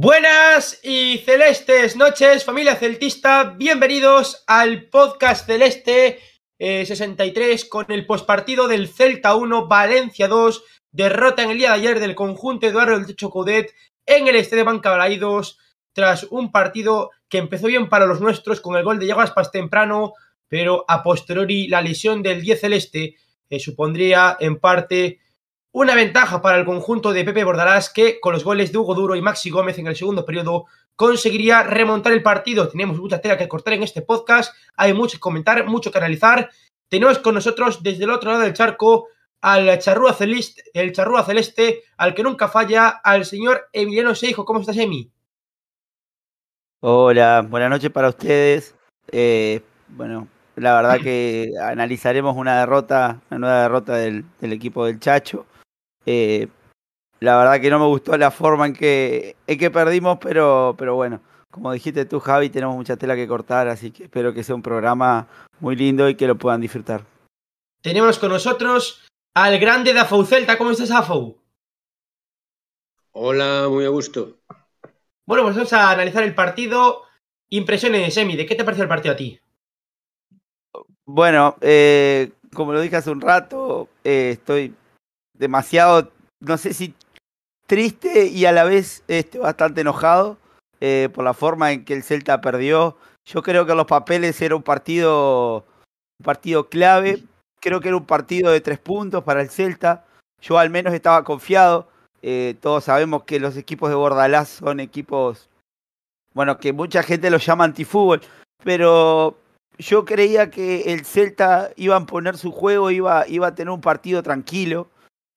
Buenas y celestes noches, familia celtista. Bienvenidos al podcast celeste 63 con el pospartido del Celta 1, Valencia 2. Derrota en el día de ayer del conjunto Eduardo del Techo Codet en el Estadio Balaidos tras un partido que empezó bien para los nuestros con el gol de Aspas temprano, pero a posteriori la lesión del 10 celeste eh, supondría en parte una ventaja para el conjunto de Pepe Bordalás que con los goles de Hugo Duro y Maxi Gómez en el segundo periodo conseguiría remontar el partido. Tenemos mucha tela que cortar en este podcast, hay mucho que comentar, mucho que analizar. Tenemos con nosotros desde el otro lado del charco al charrúa celeste, el charrúa celeste, al que nunca falla, al señor Emiliano Seijo. ¿Cómo estás, Emi? Hola, buenas noches para ustedes. Eh, bueno, la verdad que analizaremos una derrota, una nueva derrota del equipo del Chacho. Eh, la verdad que no me gustó la forma en que, en que perdimos, pero, pero bueno, como dijiste tú, Javi, tenemos mucha tela que cortar, así que espero que sea un programa muy lindo y que lo puedan disfrutar. Tenemos con nosotros al grande Dafou Celta. ¿Cómo estás, Dafou? Hola, muy a gusto. Bueno, pues vamos a analizar el partido. Impresiones, Emi, ¿de qué te pareció el partido a ti? Bueno, eh, como lo dije hace un rato, eh, estoy demasiado, no sé si triste y a la vez este, bastante enojado eh, por la forma en que el Celta perdió. Yo creo que los papeles era un partido, partido clave. Creo que era un partido de tres puntos para el Celta. Yo al menos estaba confiado. Eh, todos sabemos que los equipos de Bordalás son equipos, bueno, que mucha gente los llama antifútbol, pero yo creía que el Celta iba a poner su juego, iba, iba a tener un partido tranquilo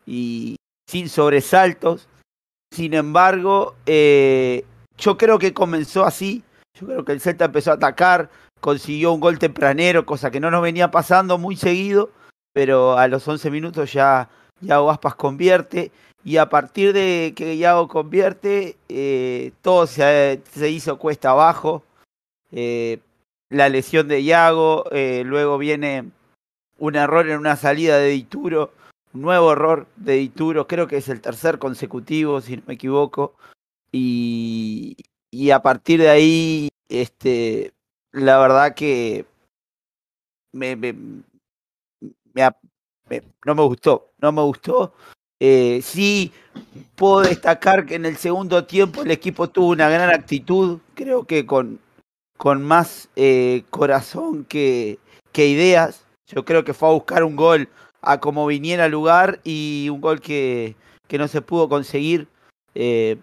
y sin sobresaltos. Sin embargo, eh, yo creo que comenzó así. Yo creo que el Celta empezó a atacar, consiguió un gol tempranero, cosa que no nos venía pasando muy seguido, pero a los 11 minutos ya Yago Aspas convierte y a partir de que Yago convierte, eh, todo se, hizo cuesta abajo. Eh, la lesión de Yago, luego viene un error en una salida de Dituro nuevo error de Dituro, creo que es el tercer consecutivo, si no me equivoco. Y, y a partir de ahí, este, la verdad que me, me, no me gustó, no me gustó. Eh, sí, puedo destacar que en el segundo tiempo el equipo tuvo una gran actitud, creo que con, con más eh, corazón que, que ideas. Yo creo que fue a buscar un gol a como viniera al lugar y un gol que, que no se pudo conseguir. Eh,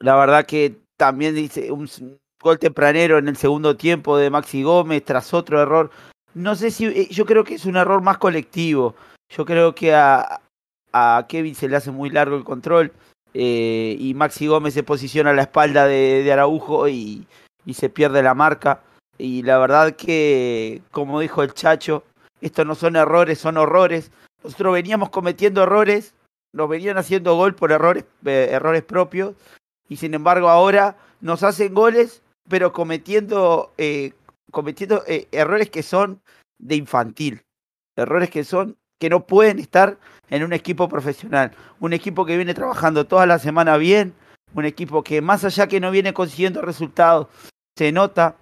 la verdad que también dice un gol tempranero en el segundo tiempo de Maxi Gómez tras otro error. No sé si eh, yo creo que es un error más colectivo. Yo creo que a, a Kevin se le hace muy largo el control eh, y Maxi Gómez se posiciona a la espalda de, de Araujo y, y se pierde la marca. Y la verdad que, como dijo el Chacho, estos no son errores, son horrores. Nosotros veníamos cometiendo errores, nos venían haciendo gol por errores, eh, errores propios, y sin embargo ahora nos hacen goles, pero cometiendo, eh, cometiendo eh, errores que son de infantil, errores que son que no pueden estar en un equipo profesional, un equipo que viene trabajando toda la semana bien, un equipo que más allá que no viene consiguiendo resultados, se nota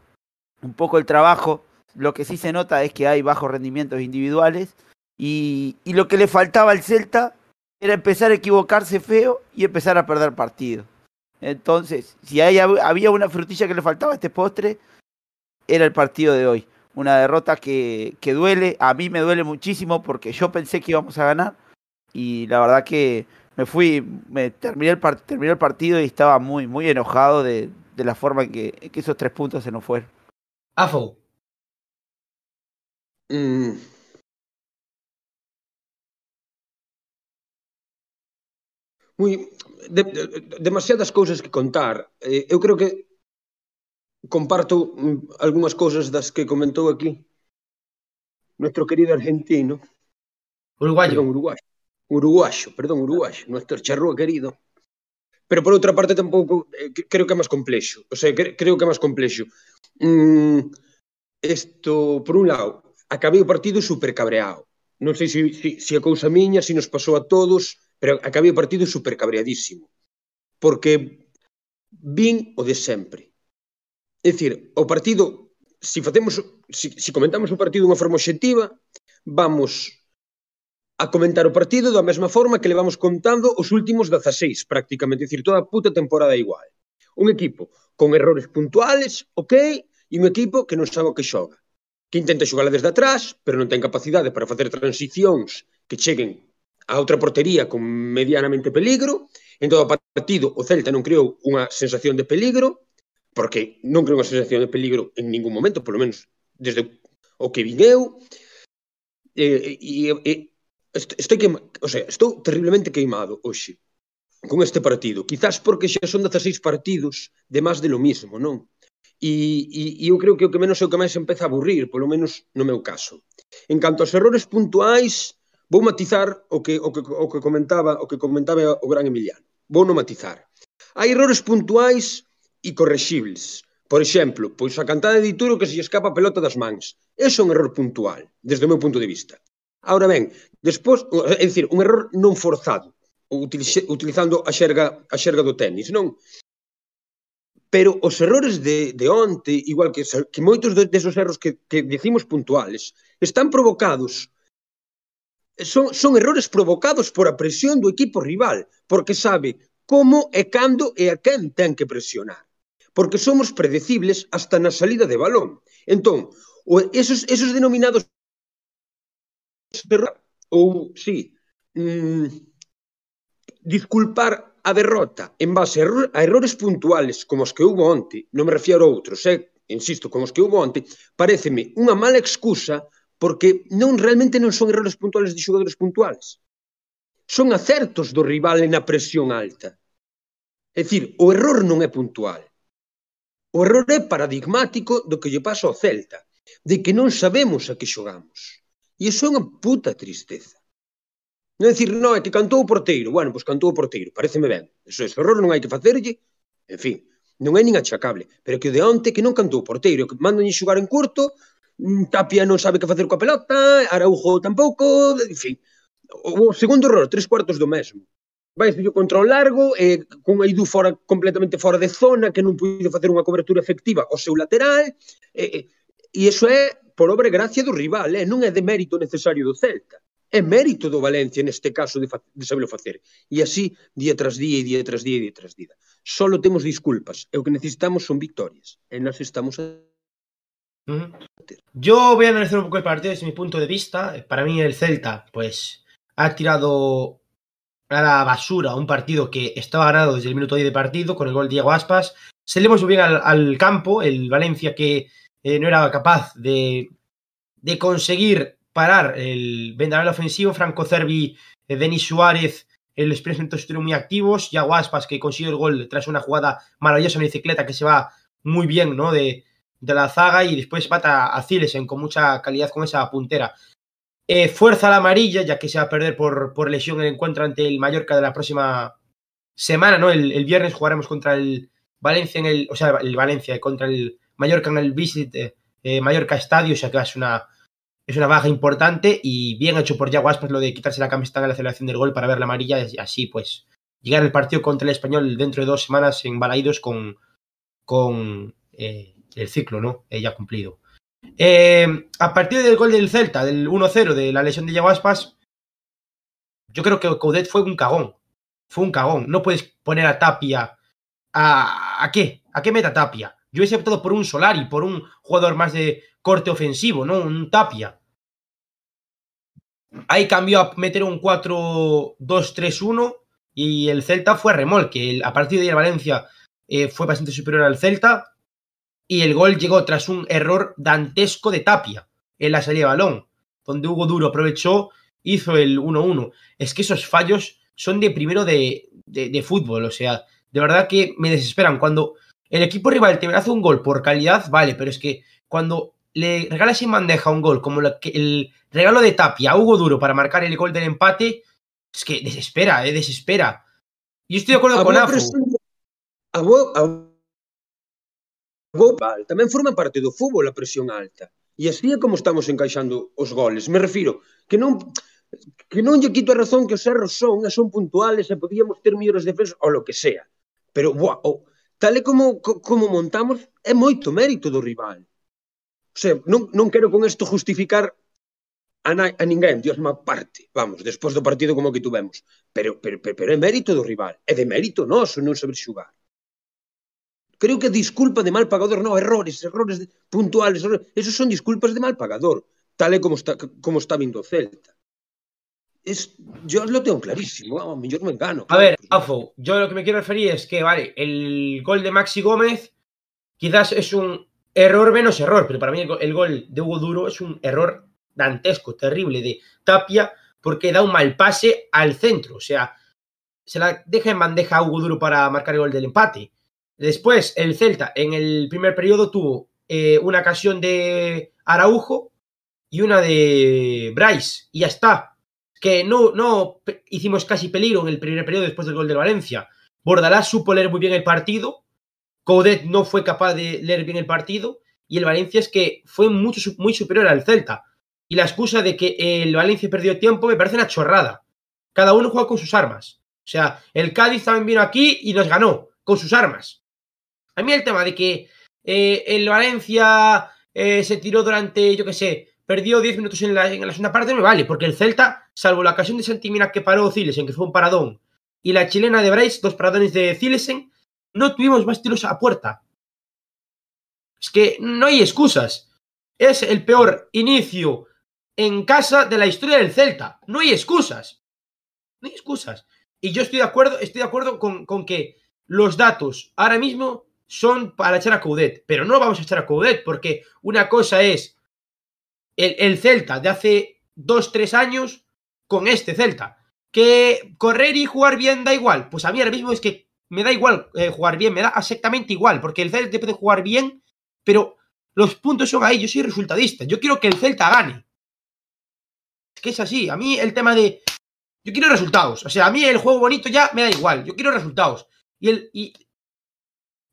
un poco el trabajo, lo que sí se nota es que hay bajos rendimientos individuales y, lo que le faltaba al Celta era empezar a equivocarse feo y empezar a perder partidos. Entonces, si había una frutilla que le faltaba a este postre, era el partido de hoy. Una derrota que, duele, a mí me duele muchísimo porque yo pensé que íbamos a ganar y la verdad que me fui, me terminé el, terminé el partido y estaba muy, muy enojado de, de la forma en que, en que esos tres puntos se nos fueron. Afo, mm Moi, de, de, demasiadas cousas que contar. Eh, eu creo que comparto mm, algunhas cousas das que comentou aquí nuestro querido argentino. Uruguayo. Perdón, uruguayo. Uruguayo, perdón, uruguayo, nuestro charrúa querido. Pero por outra parte tampouco eh, creo que é máis complexo. O sea, cre creo que é máis complexo. Mm, esto, por un lado, acabei o partido super cabreado. Non sei se, se, se a cousa miña, se nos pasou a todos, pero acabei o partido super cabreadísimo. Porque vin o de sempre. É dicir, o partido, se facemos, se, se comentamos o partido de unha forma obxectiva, vamos a comentar o partido da mesma forma que le vamos contando os últimos 16, prácticamente, é dicir, toda a puta temporada igual. Un equipo con errores puntuales, ok, e un equipo que non sabe o que xoga que intenta xogala desde atrás, pero non ten capacidade para facer transicións que cheguen a outra portería con medianamente peligro. En todo o partido o Celta non creou unha sensación de peligro, porque non creou unha sensación de peligro en ningún momento, polo menos desde o que vin eu. E, e, e estou, queima, o sea, estou terriblemente queimado hoxe con este partido. Quizás porque xa son 16 partidos de máis de lo mismo, non? E, e, e eu creo que o que menos é o que máis empeza a aburrir, polo menos no meu caso. En canto aos errores puntuais, vou matizar o que, o que, o que comentaba o que comentaba o gran Emiliano. Vou no matizar. Hai errores puntuais e correxibles. Por exemplo, pois a cantada de Dituro que se escapa a pelota das mans. Eso é un error puntual, desde o meu punto de vista. Ahora ben, despois, é dicir, un error non forzado, utilizando a xerga, a xerga do tenis, non? Pero os errores de, de onte, igual que, que moitos desos erros que, que decimos puntuales, están provocados son, son errores provocados por a presión do equipo rival, porque sabe como e cando e a quen ten que presionar. Porque somos predecibles hasta na salida de balón. Entón, esos, esos denominados ou, sí, mm, disculpar a derrota en base a, erro a errores puntuales como os que houve onte, non me refiero a outros, eh? insisto, como os que houve onte, pareceme unha mala excusa porque non realmente non son errores puntuales de xogadores puntuales. Son acertos do rival na presión alta. É dicir, o error non é puntual. O error é paradigmático do que lle pasa ao Celta, de que non sabemos a que xogamos. E iso é unha puta tristeza. Non é dicir, non, é que cantou o porteiro. Bueno, pois cantou o porteiro, pareceme ben. Eso, ese error non hai que facerlle. En fin, non é nin achacable. Pero que o de onte que non cantou o porteiro, que mandan xugar en curto, mm, Tapia non sabe que facer coa pelota, Araujo tampouco, en fin. O segundo error, tres cuartos do mesmo. Vai yo contra o largo, e con Aidu fora, completamente fora de zona, que non puido facer unha cobertura efectiva ao seu lateral, e, e, e iso é por obra e gracia do rival, eh? non é de mérito necesario do Celta. É mérito do Valencia neste caso de, de saberlo facer. E así, día tras día e día tras día e día tras día. Solo temos disculpas. E o que necesitamos son victorias. E nós estamos a Yo voy a analizar un poco el partido desde mi punto de vista. Para mí el Celta, pues, ha tirado a la basura un partido que estaba ganado desde el minuto 10 de partido con el gol de Diego Aspas. Salimos muy bien al, al campo, el Valencia que eh, no era capaz de, de, conseguir parar el vendaval ofensivo. Franco Cervi, eh, Denis Suárez, el experimento estuvieron muy activos. Ya Aspas, que consiguió el gol tras una jugada maravillosa en bicicleta que se va muy bien ¿no? de, de la zaga y después mata a Zilesen con mucha calidad con esa puntera. Eh, fuerza la amarilla, ya que se va a perder por, por lesión el encuentro ante el Mallorca de la próxima semana, ¿no? El, el, viernes jugaremos contra el Valencia en el, o sea, el Valencia contra el Mallorca en el Visit eh, Mallorca Estadio, o sea que es una, es una baja importante y bien hecho por Yaguas pues lo de quitarse la camiseta en la celebración del gol para ver la amarilla y así pues llegar al partido contra el Español dentro de dos semanas en Balaidos con, con eh, el ciclo, ¿no? Eh, ya cumplido. Eh, a partir del gol del Celta, del 1-0 de la lesión de Yaguaspas, yo creo que Coudet fue un cagón. Fue un cagón. No puedes poner a Tapia. ¿A, qué? ¿A qué meta Tapia? Yo he optado por un Solari, por un jugador más de corte ofensivo, ¿no? Un Tapia. Ahí cambió a meter un 4-2-3-1 y el Celta fue a remolque. A partir de ahí el Valencia eh, fue bastante superior al Celta y el gol llegó tras un error dantesco de Tapia en la salida de balón, donde Hugo Duro aprovechó, hizo el 1-1. Es que esos fallos son de primero de, de, de fútbol, o sea, de verdad que me desesperan cuando el equipo rival te hace un gol por calidad, vale, pero es que cuando le regala sin bandeja un gol, como la que, el regalo de Tapia a Hugo Duro para marcar el gol del empate, es que desespera, eh, desespera. Yo estoy de acuerdo a con Afu. A vos, a vos, tamén forma parte do fútbol a presión alta. E así é como estamos encaixando os goles. Me refiro que non que non lle quito a razón que os erros son, son puntuales e podíamos ter mellores defensas ou lo que sea. Pero, buah, oh, tal e como, como montamos, é moito mérito do rival. Sea, non, non quero con isto justificar a, na, a ninguén, Dios má parte, vamos, despois do partido como que tuvemos. Pero, pero, pero, pero é mérito do rival, é de mérito noso non saber xugar. Creo que disculpa de mal pagador, non, errores, errores de, puntuales, errores, esos son disculpas de mal pagador, tal e como está, como está vindo o Celta. Es, yo lo tengo clarísimo, a lo mejor me engano. A ver, Afo, yo lo que me quiero referir es que, vale, el gol de Maxi Gómez quizás es un error menos error, pero para mí el, gol de Hugo Duro es un error dantesco, terrible de Tapia, porque da un mal pase al centro, o sea, se la deja en bandeja a Hugo Duro para marcar el gol del empate. Después, el Celta en el primer periodo tuvo eh, una ocasión de Araujo y una de Bryce, y ya está. Que no, no hicimos casi peligro en el primer periodo después del gol de Valencia. Bordalás supo leer muy bien el partido, Coudet no fue capaz de leer bien el partido, y el Valencia es que fue mucho, muy superior al Celta. Y la excusa de que el Valencia perdió tiempo me parece una chorrada. Cada uno juega con sus armas. O sea, el Cádiz también vino aquí y nos ganó con sus armas. A mí el tema de que eh, el Valencia eh, se tiró durante, yo qué sé, perdió 10 minutos en la, en la, segunda parte, me vale, porque el Celta, salvo la ocasión de Santimina que paró Zilesen, que fue un paradón, y la chilena de Bryce, dos paradones de Zilesen, no tuvimos más tiros a puerta. Es que no hay excusas. Es el peor inicio en casa de la historia del Celta. No hay excusas. No hay excusas. Y yo estoy de acuerdo, estoy de acuerdo con, con que los datos ahora mismo son para echar a Coudet, pero no vamos a echar a Coudet porque una cosa es el, el Celta de hace dos, tres años con este Celta. Que correr y jugar bien da igual. Pues a mí ahora mismo es que me da igual eh, jugar bien, me da exactamente igual, porque el Celta puede jugar bien, pero los puntos son ahí, yo soy resultadista, yo quiero que el Celta gane. Es que es así, a mí el tema de... Yo quiero resultados, o sea, a mí el juego bonito ya me da igual, yo quiero resultados. Y, el, y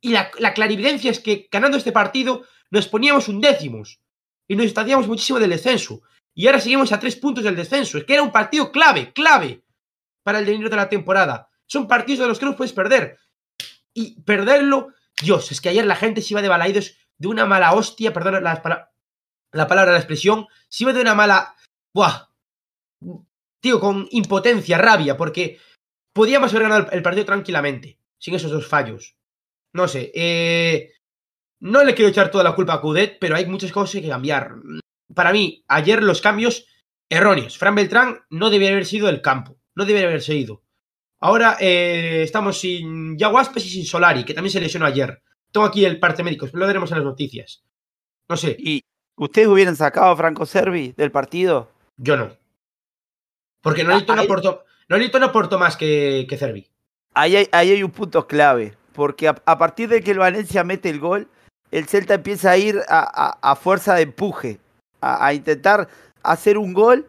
y la, la, clarividencia es que ganando este partido nos poníamos un décimos y nos distanciamos muchísimo del descenso. Y ahora seguimos a tres puntos del descenso. Es que era un partido clave, clave para el dinero de la temporada. Son partidos de los que no puedes perder. Y perderlo, Dios, es que ayer la gente se iba de balaídos de una mala hostia, perdón la, la palabra, la expresión, se iba de una mala... Buah, tío, con impotencia, rabia, porque podíamos haber ganado el partido tranquilamente, sin esos dos fallos. No sé, eh, no le quiero echar toda la culpa a Cudet, pero hay muchas cosas que cambiar. Para mí, ayer los cambios erróneos. Fran Beltrán no debería haber sido el campo, no debería haberse ido. Ahora eh, estamos sin Yaguaspes y sin Solari, que también se lesionó ayer. Tengo aquí el parte médico, lo veremos en las noticias. No sé. ¿Y ustedes hubieran sacado a Franco Servi del partido? Yo no. Porque no, aportó, Nolito no aportó más que, que Cervi. Ahí hay, ahí hay un punto clave porque a, a, partir de que el Valencia mete el gol, el Celta empieza a ir a, a, a fuerza de empuje, a, intentar hacer un gol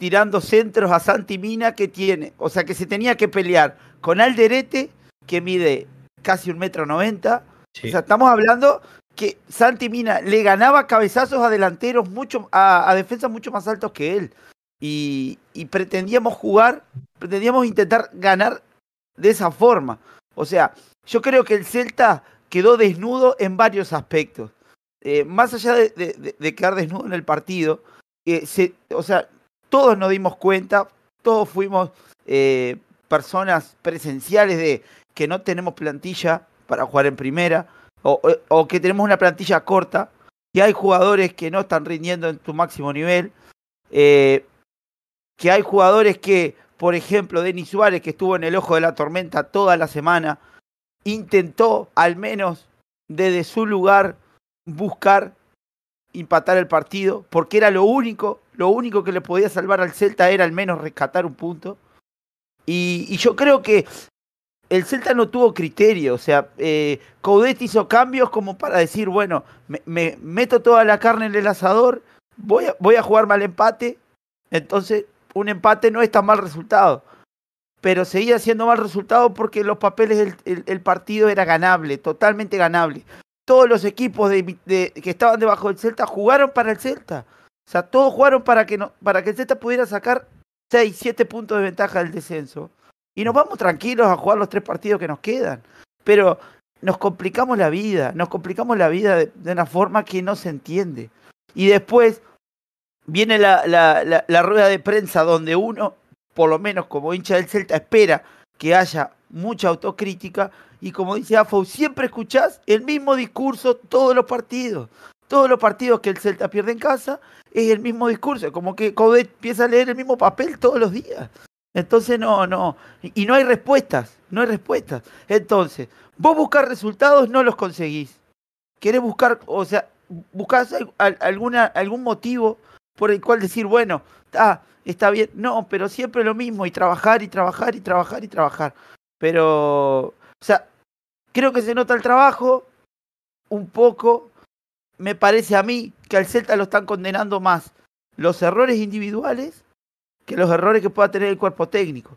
tirando centros a Santi Mina que tiene, o sea que se tenía que pelear con Alderete, que mide casi un metro noventa, sí. o sea, estamos hablando que Santi Mina le ganaba cabezazos a delanteros mucho, a, defensas mucho más altos que él. Y, y pretendíamos jugar, pretendíamos intentar ganar de esa forma. O sea, yo creo que el Celta quedó desnudo en varios aspectos. Eh, más allá de, de, de, quedar desnudo en el partido, eh, se, o sea, todos nos dimos cuenta, todos fuimos eh, personas presenciales de que no tenemos plantilla para jugar en primera, o, que tenemos una plantilla corta, que hay jugadores que no están rindiendo en su máximo nivel, eh, que hay jugadores que, por ejemplo, Denis Suárez, que estuvo en el ojo de la tormenta toda la semana, intentó al menos desde su lugar buscar empatar el partido, porque era lo único, lo único que le podía salvar al Celta era al menos rescatar un punto. Y, yo creo que el Celta no tuvo criterio, o sea, eh, hizo cambios como para decir, bueno, me, me, meto toda la carne en el asador, voy a, voy a jugar mal empate, entonces un empate no es tan mal resultado pero seguía siendo mal resultado porque los papeles del el, el partido era ganable, totalmente ganable. Todos los equipos que estaban debajo del Celta jugaron para el Celta. O sea, todos jugaron para que, para que el Celta pudiera sacar 6, 7 puntos de ventaja del descenso. Y nos vamos tranquilos a jugar los tres partidos que nos quedan. Pero nos complicamos la vida, nos complicamos la vida de, una forma que no se entiende. Y después viene la, rueda de prensa donde uno, por lo menos como hincha del Celta, espera que haya mucha autocrítica y como dice Afo, siempre escuchás el mismo discurso todos los partidos. Todos los partidos que el Celta pierde en casa es el mismo discurso, como que Codet empieza a leer el mismo papel todos los días. Entonces no, no, y no hay respuestas, no hay respuestas. Entonces, vos buscar resultados no los conseguís. Querés buscar, o sea, buscás alguna, algún motivo por el cual decir, bueno, ah, está bien, no, pero siempre lo mismo, y trabajar, y trabajar, y trabajar, y trabajar. Pero, o sea, creo que se nota el trabajo un poco. Me parece a mí que al Celta lo están condenando más los errores individuales que los errores que pueda tener el cuerpo técnico.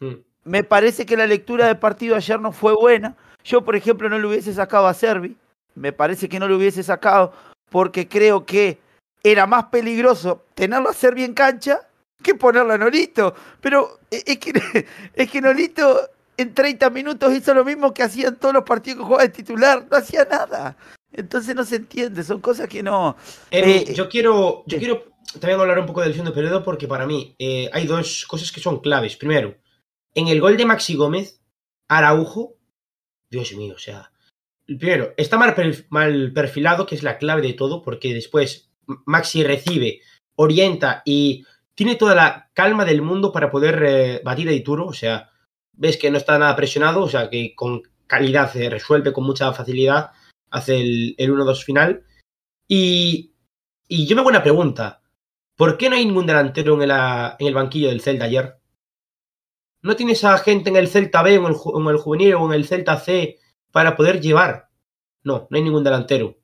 Hmm. Me parece que la lectura del partido ayer no fue buena. Yo, por ejemplo, no lo hubiese sacado a Servi. Me parece que no lo hubiese sacado porque creo que era más peligroso tenerlo a Servi en cancha que ponerlo a Nolito. Pero es que, es que Nolito en 30 minutos hizo lo mismo que hacían todos los partidos que jugaba de titular. No hacía nada. Entonces no se entiende, son cosas que no. Eh, yo quiero, yo quiero también hablar un poco del segundo periodo porque para mí eh, hay dos cosas que son claves. Primero, en el gol de Maxi Gómez, Araujo, Dios mío, o sea, primero, está mal, mal perfilado, que es la clave de todo, porque después Maxi recibe, orienta y tiene toda la calma del mundo para poder eh, batir a Ituro, o sea, ves que no está nada presionado, o sea, que con calidad se resuelve con mucha facilidad, hace el, el 1-2 final. Y, y, yo me hago una pregunta, ¿por qué no hay ningún delantero en, en el banquillo del Celta ayer? ¿No tienes a gente en el Celta B o en el, en el juvenil o en el Celta C para poder llevar? No, no hay ningún delantero.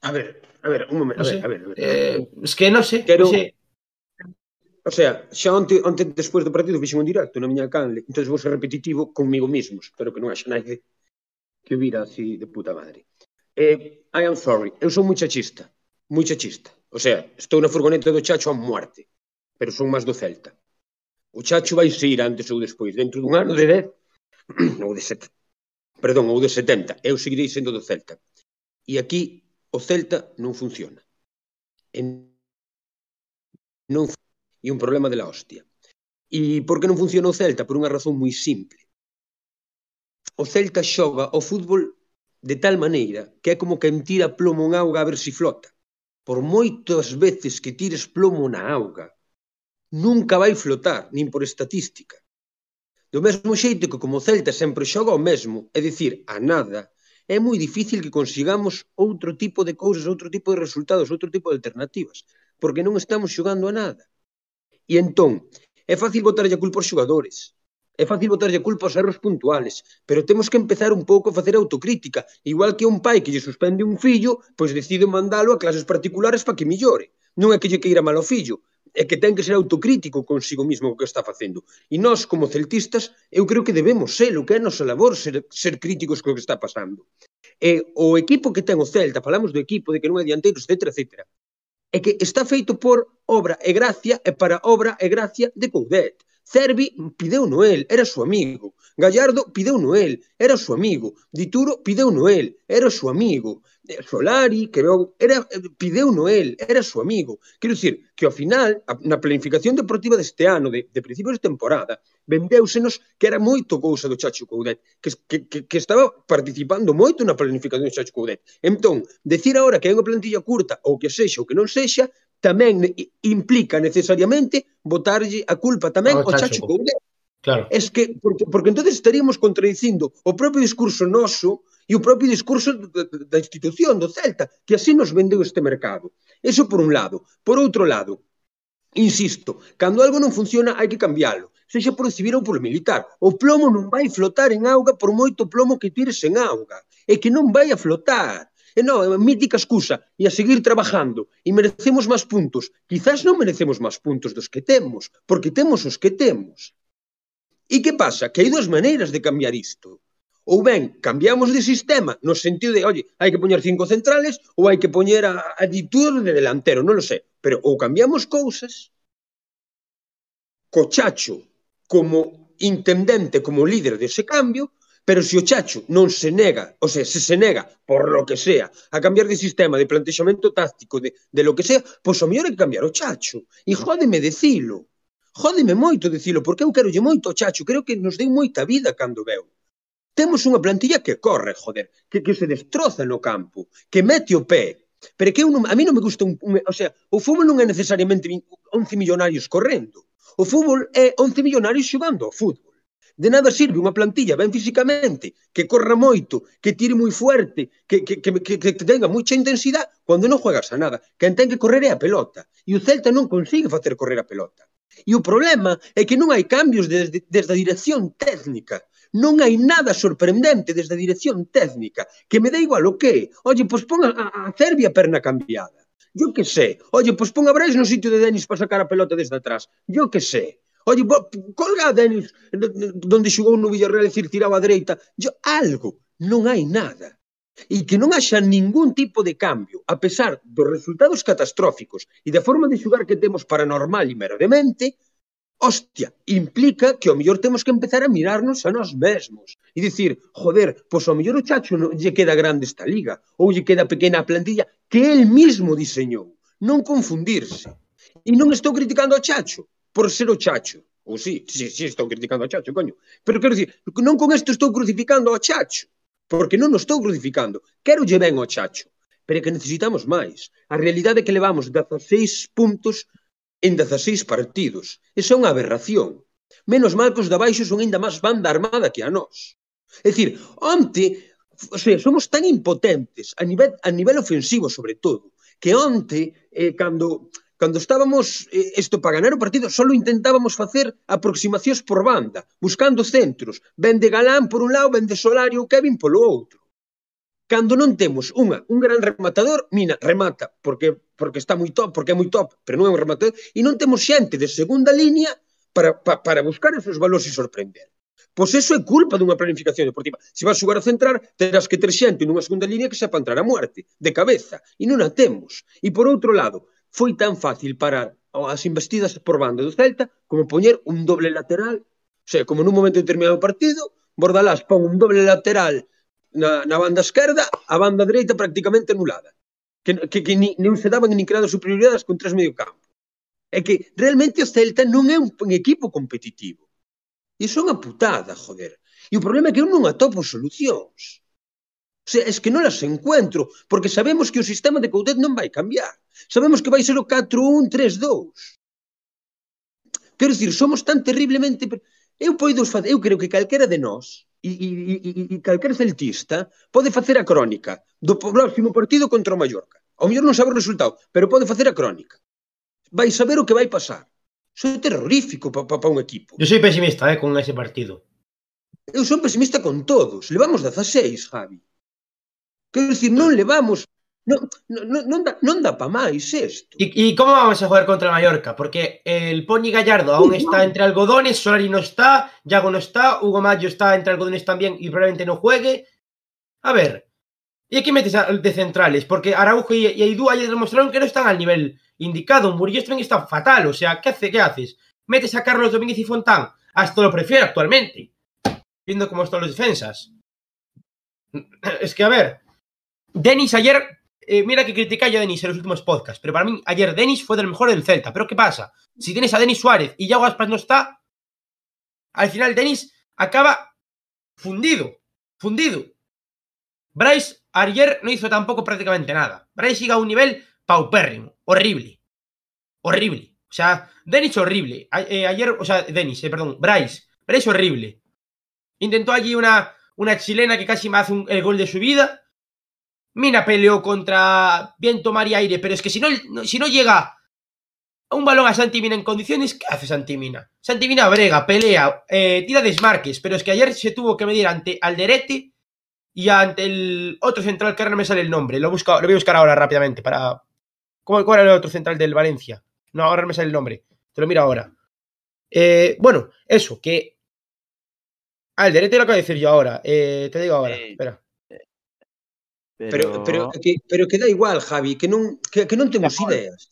A ver, a ver, un momento, no a, ver, a ver, a ver. Eh, es que no sé, no sé. O sea, xa onte, onte despois do partido fixen un directo na miña canle, entón vou ser repetitivo comigo mesmos, espero que non haxa naide que vira así de puta madre. Eh, I am sorry, eu son moi chachista, moi chachista. O sea, estou na furgoneta do Chacho a muerte, pero son máis do Celta. O Chacho vai ir antes ou despois, dentro dun ano de 10, ou de 7, perdón, ou de 70, eu seguirei sendo do Celta. E aquí o Celta non funciona. En... Non funciona e un problema de la hostia. E por que non funciona o Celta? Por unha razón moi simple. O Celta xoga o fútbol de tal maneira que é como que tira plomo en auga a ver se si flota. Por moitas veces que tires plomo na auga, nunca vai flotar, nin por estatística. Do mesmo xeito que como o Celta sempre xoga o mesmo, é dicir, a nada, é moi difícil que consigamos outro tipo de cousas, outro tipo de resultados, outro tipo de alternativas, porque non estamos xogando a nada. E entón, é fácil botarlle a culpa aos xogadores, é fácil botarlle a culpa aos erros puntuales, pero temos que empezar un pouco a facer autocrítica, igual que un pai que lle suspende un fillo, pois decide mandalo a clases particulares para que millore. Non é que lle queira mal ao fillo, é que ten que ser autocrítico consigo mismo o que está facendo. E nós, como celtistas, eu creo que debemos ser, o que é nosa labor, ser, ser críticos co que está pasando. E o equipo que ten o Celta, falamos do equipo, de que non é dianteiro, etc, etc é que está feito por obra e gracia e para obra e gracia de Coudet. Cervi pideu Noel, era su amigo. Gallardo pideu Noel, era su amigo. Dituro pideu Noel, era su amigo. Solari, que veo, era, pideu Noel, era su amigo. Quero dicir que ao final, na planificación deportiva deste ano, de, de principios de temporada, vendeusenos que era moito cousa do Chacho Coudet, que, que, que, que estaba participando moito na planificación do Chacho Coudet. Entón, decir agora que é unha plantilla curta, ou que sexa ou que non sexa, tamén implica necesariamente botarlle a culpa tamén ao Chacho Coudet. Claro. Es que, porque, porque entonces estaríamos contradicindo o propio discurso noso e o propio discurso da institución, do Celta, que así nos vendeu este mercado. Eso por un lado. Por outro lado, insisto, cando algo non funciona hai que cambiálo, sexa por civil ou por militar. O plomo non vai flotar en auga por moito plomo que tires en auga. É que non vai a flotar. E non, é mítica excusa, e a seguir trabajando, e merecemos máis puntos. Quizás non merecemos máis puntos dos que temos, porque temos os que temos. E que pasa? Que hai dúas maneiras de cambiar isto. Ou ben, cambiamos de sistema no sentido de, oye, hai que poñer cinco centrales ou hai que poñer a, a Ditur de delantero, non lo sé. Pero ou cambiamos cousas co Chacho como intendente, como líder dese cambio, pero se o Chacho non se nega, ou sea, se se nega, por lo que sea, a cambiar de sistema, de plantexamento táctico, de, de lo que sea, pois o mellor é cambiar o Chacho. E jódeme decilo. Jódeme moito dicilo, porque eu quero lle moito o Chacho, creo que nos deu moita vida cando veu. Temos unha plantilla que corre, joder, que, que se destroza no campo, que mete o pé. Pero que eu non, a mí non me gusta un, un, o sea, o fútbol non é necesariamente 11 millonarios correndo. O fútbol é 11 millonarios xogando ao fútbol de nada sirve unha plantilla ben físicamente, que corra moito, que tire moi fuerte, que, que, que, que, que tenga moita intensidade, cando non juegas a nada. Quen ten que correr é a pelota. E o Celta non consigue facer correr a pelota. E o problema é que non hai cambios desde, desde a dirección técnica. Non hai nada sorprendente desde a dirección técnica. Que me dá igual o que. Oye, pois pon a, a Cervia perna cambiada. Yo que sé. Oye, pois pon a Brais no sitio de Denis para sacar a pelota desde atrás. Yo que sé. Oye, colga a Denis donde xogou no Villarreal, e decir, tiraba a dereita. Yo, algo, non hai nada. E que non haxa ningún tipo de cambio, a pesar dos resultados catastróficos e da forma de xogar que temos paranormal e merodemente, hostia, implica que ao mellor temos que empezar a mirarnos a nós mesmos e dicir, joder, pois ao mellor o Chacho non lle queda grande esta liga ou lle queda pequena a plantilla que el mismo diseñou. Non confundirse. E non estou criticando ao Chacho, por ser o Chacho. Ou sí, sí, sí, estou criticando ao Chacho, coño. Pero quero dicir, non con isto estou crucificando ao Chacho, porque non o estou crucificando. Quero lle ben ao Chacho, pero é que necesitamos máis. A realidade é que levamos 16 puntos en 16 partidos. Esa é unha aberración. Menos mal que os de baixo son ainda máis banda armada que a nós. É dicir, onte, o sea, somos tan impotentes a nivel, a nivel ofensivo sobre todo, que onte, eh, cando Cando estábamos eh, isto para ganar o partido, só intentábamos facer aproximacións por banda, buscando centros, ben de Galán por un lado, ben de Solario ou Kevin polo outro. Cando non temos unha, un gran rematador, mina, remata, porque porque está moi top, porque é moi top, pero non é un rematador, e non temos xente de segunda línea para, para, para buscar esos valores e sorprender. Pois eso é culpa dunha planificación deportiva. Se vas xogar a centrar, terás que ter xente nunha segunda línea que sepa entrar a muerte, de cabeza, e non a temos. E por outro lado, foi tan fácil parar as investidas por banda do Celta como poñer un doble lateral, o sea, como nun momento determinado do partido, Bordalás pon un doble lateral na, na banda esquerda, a banda dereita prácticamente anulada. Que, que, que ni, non se daban nin creado superioridades con tres medio campo. É que realmente o Celta non é un, un equipo competitivo. E son a putada, joder. E o problema é que eu non atopo solucións. Se, es que non las encuentro, porque sabemos que o sistema de Coudet non vai cambiar. Sabemos que vai ser o 4-1-3-2. Quero dicir, somos tan terriblemente... Eu poido facer, eu creo que calquera de nós e, e, e, e calquera celtista pode facer a crónica do próximo partido contra o Mallorca. Ao mellor non sabe o resultado, pero pode facer a crónica. Vai saber o que vai pasar. Iso é terrorífico para pa, pa un equipo. Eu sou pesimista eh, con ese partido. Eu son pesimista con todos. Levamos 16, Javi. Quero dicir, non levamos Non, non, non, dá, non dá para máis isto. ¿Y, ¿Y cómo vamos a jugar contra Mallorca? Porque el Pony Gallardo aún está entre algodones, Solari no está, Yago no está, Hugo Mayo está entre algodones también y probablemente no juegue. A ver, ¿y aquí metes de centrales? Porque Araujo y, y Aidú ayer demostraron que no están al nivel indicado. Murillo también está fatal, o sea, ¿qué, hace, ¿qué haces? ¿Metes a Carlos Domínguez y Fontán? Hasta lo prefiero actualmente, viendo cómo están los defensas. Es que, a ver, Denis ayer, eh, mira que critica yo a Denis en los últimos podcasts, pero para mí ayer Denis fue del mejor del Celta. Pero ¿qué pasa? Si tienes a Denis Suárez y Yago Aspas no está, al final Denis acaba fundido, fundido. Bryce ayer no hizo tampoco prácticamente nada. Bryce llega a un nivel paupérrimo, horrible, horrible. O sea, Denis horrible. Eh, ayer, o sea, Denis, eh, perdón, Bryce, Bryce horrible. Intentó allí una, una chilena que casi me hace el gol de su vida Mina peleó contra Viento, Mar y Aire, pero es que si no, si no llega un balón a Santimina en condiciones, ¿qué hace Santimina? Santimina brega, pelea, eh, tira desmarques, pero es que ayer se tuvo que medir ante Alderete y ante el otro central que ahora no me sale el nombre. Lo, busco, lo voy a buscar ahora rápidamente para... ¿Cómo, ¿Cuál era el otro central del Valencia? No, ahora no me sale el nombre. Te lo miro ahora. Eh, bueno, eso, que... Alderete lo acabo de decir yo ahora. Eh, te digo ahora. Espera. Pero pero pero que, pero que dá igual, Javi, que non que, que non temos Guillamón. ideas.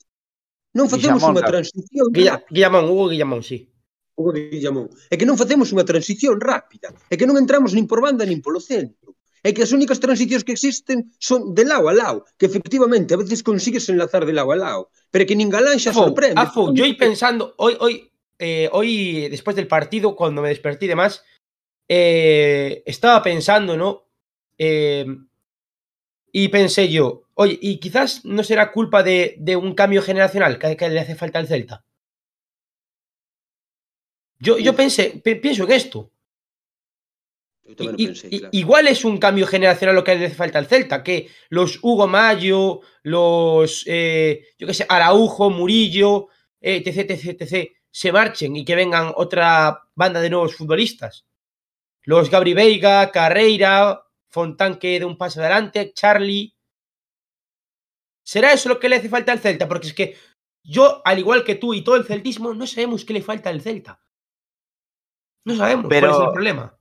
Non facemos unha transición. Guilla, Guillamón, Hugo Guillamón, sí. Hugo Guillamón. É que non facemos unha transición rápida, é que non entramos nin por banda nin polo centro. É que as únicas transicións que existen son de lado a lado, que efectivamente a veces consigues enlazar de lado a lado, pero que nin Galán xa Afo, sorprende. Afo, yo pensando, hoy, hoy, eh, hoy, después del partido, cuando me desperté y demás, eh, estaba pensando, ¿no? Eh, y pensé yo, oye, y quizás no será culpa de, de un cambio generacional que, que le hace falta al Celta. Yo, yo pensé, pe- pienso en esto. Eu tamén o I- pensei, i- claro. Igual es un cambio generacional lo que le hace falta al Celta, que los Hugo Mayo, los, eh, yo qué sé, Araujo, Murillo, eh, etc, etc, etc, se marchen y que vengan otra banda de nuevos futbolistas. Los Gabri Veiga, Carreira, Fontán que de un paso adelante, Charlie. ¿Será eso lo que le hace falta al Celta? Porque es que yo, al igual que tú y todo el celtismo, no sabemos qué le falta al Celta. No sabemos Pero- cuál es el problema.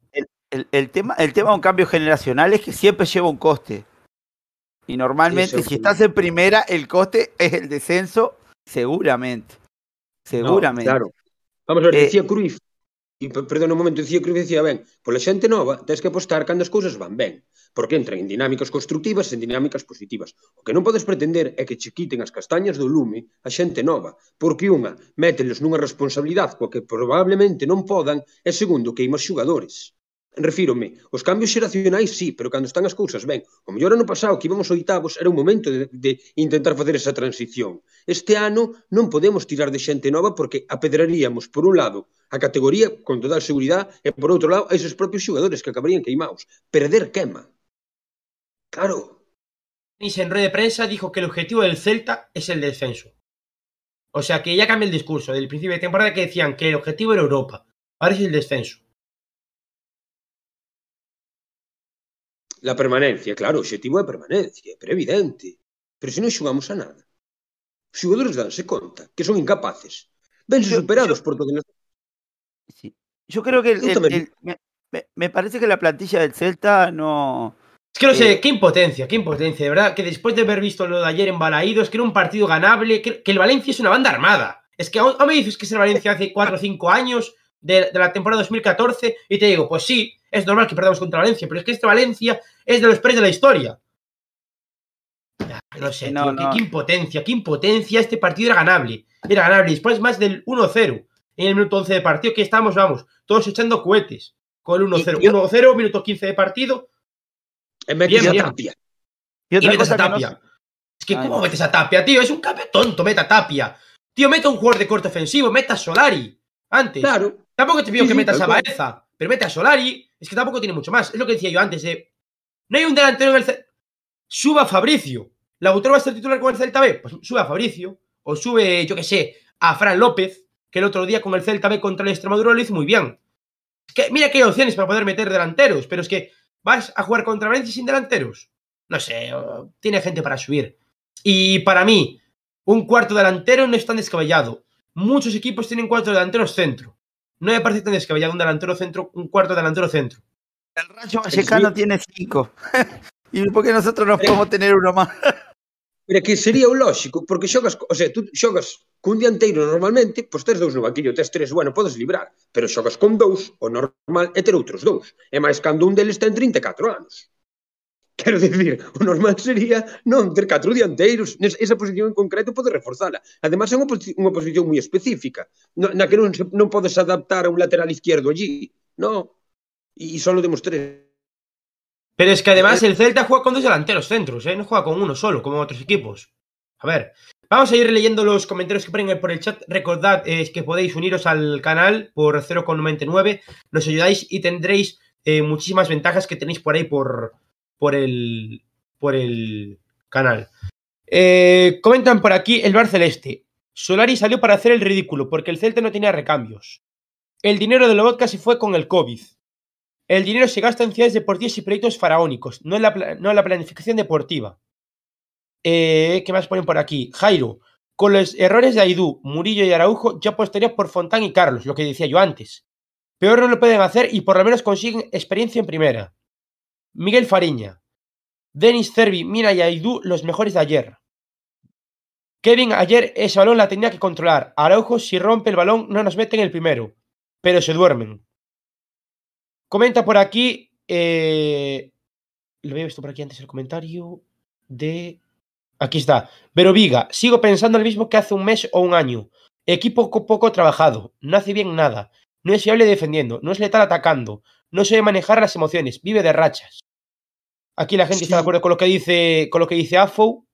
El, el tema, el tema de un cambio generacional es que siempre lleva un coste. Y normalmente, Sí, si estás en primera, el coste es el descenso, seguramente. Seguramente. Claro. Vamos a ver, Eh, decía Cruyff, e, perdón, un momento, dicía que dicía ben, pola xente nova tens que apostar cando as cousas van ben, porque entran en dinámicas constructivas e en dinámicas positivas. O que non podes pretender é que che quiten as castañas do lume a xente nova, porque unha, mételos nunha responsabilidade coa que probablemente non podan, e segundo, queima os xugadores refírome, os cambios xeracionais sí, pero cando están as cousas ben. O mellor ano pasado que íbamos oitavos era un momento de, de intentar facer esa transición. Este ano non podemos tirar de xente nova porque apedraríamos, por un lado, a categoría con toda a seguridade e, por outro lado, a esos propios xogadores que acabarían queimados. Perder quema. Claro. Nice en rueda de prensa dijo que el objetivo del Celta es el descenso. O sea que ya cambia el discurso del principio de temporada que decían que el objetivo era Europa. Ahora es el descenso. La permanencia, claro, o objetivo é a permanencia, pero é evidente. Pero se non xogamos a nada. Os xogadores danse conta que son incapaces. Vense Yo- superados por todo. Sí. Yo creo que el- el- el- me, me- parece que la plantilla del Celta no. Es que no sé, Eh. qué impotencia, qué impotencia, de verdad, que después de haber visto lo de ayer en Balaídos, que era un partido ganable, que, que el Valencia es una banda armada. Es que aún, aún me dices que es el Valencia hace 4 o 5 años, de, de la temporada 2014, y te digo, pues sí, es normal que perdamos contra Valencia, pero es que este Valencia es de los peores de la historia. Ya, No sé, No, tío, qué- no. Qué, impotencia, qué impotencia, este partido era ganable. Era ganable, después más del 1-0 en el minuto 11 de partido, que estábamos, vamos, todos echando cohetes con el 1-0. Y yo- 1-0, minuto 15 de partido, E metes Bien, a bien. Tapia. Y y otra metes a cosa que no Tapia. Es que, Ay, ¿cómo no. metes a Tapia, tío? Es un cambio tonto, meta a Tapia. Tío, mete a un jugador de corte ofensivo, meta a Solari. Antes. Claro. Tampoco te pido que metas a. Baeza, pero mete a Solari. Es que tampoco tiene mucho más. Es lo que decía yo antes. eh. No hay un delantero en el Celta. Suba Fabricio. ¿Lautaro va a ser titular con el Celta B? Pues sube a Fabricio. O sube, yo qué sé, a Fran López, que el otro día con el Celta B contra el Extremadura lo hizo muy bien. Es que mira que hay opciones para poder meter delanteros, pero es que vas a jugar contra Valencia sin delanteros. No sé, tiene gente para subir. Y para mí, un cuarto delantero no es tan descabellado. Muchos equipos tienen cuatro delanteros centro. No me parece tan descabellado un delantero centro, un cuarto delantero centro. El Rayo Vallecano sí. tiene cinco. ¿Y por qué nosotros no podemos tener uno más? pero que sería o lógico, porque xogas, o sea, tú xogas cun dianteiro normalmente, pois tes dous no banquillo, tes tres, bueno, podes librar, pero xogas con dous, o normal é ter outros dous. E máis cando un deles ten 34 anos. Quero dicir, o normal sería non ter catro dianteiros, esa posición en concreto pode reforzala. Ademais é unha, posi- unha posición moi específica, na que non, se, non adaptar a un lateral izquierdo allí, no. E só demos tres. Pero es que además el Celta juega con dos delanteros centros, ¿eh? No juega con uno solo, como otros equipos. A ver, vamos a ir leyendo los comentarios que ponen por el chat. Recordad eh, que podéis uniros al canal por 0,99. Nos ayudáis y tendréis eh, muchísimas ventajas que tenéis por ahí por, por, el, por el canal. Eh, comentan por aquí el Bar Celeste. Solari salió para hacer el ridículo porque el Celta no tenía recambios. El dinero de Lobotka se fue con el COVID. El dinero se gasta en ciudades deportivas y proyectos faraónicos, no en la, no la planificación deportiva. Eh, ¿Qué más ponen por aquí? Jairo, con los errores de Aidú, Murillo y Araujo, yo apostaría por Fontán y Carlos, lo que decía yo antes. Peor no lo pueden hacer y por lo menos consiguen experiencia en primera. Miguel Fariña, Denis Cervi, Mina y Aidú, los mejores de ayer. Kevin, ayer ese balón la tenía que controlar. Araujo, si rompe el balón, no nos mete en el primero. pero se duermen. Comenta por aquí, eh, lo había visto por aquí antes el comentario de... Aquí está. Pero Viga, sigo pensando lo mismo que hace un mes o un año. Equipo poco trabajado, no hace bien nada, no es fiable defendiendo, no es letal atacando, no sabe manejar las emociones, vive de rachas. Aquí la gente está de acuerdo con lo que dice, con lo que dice Afo.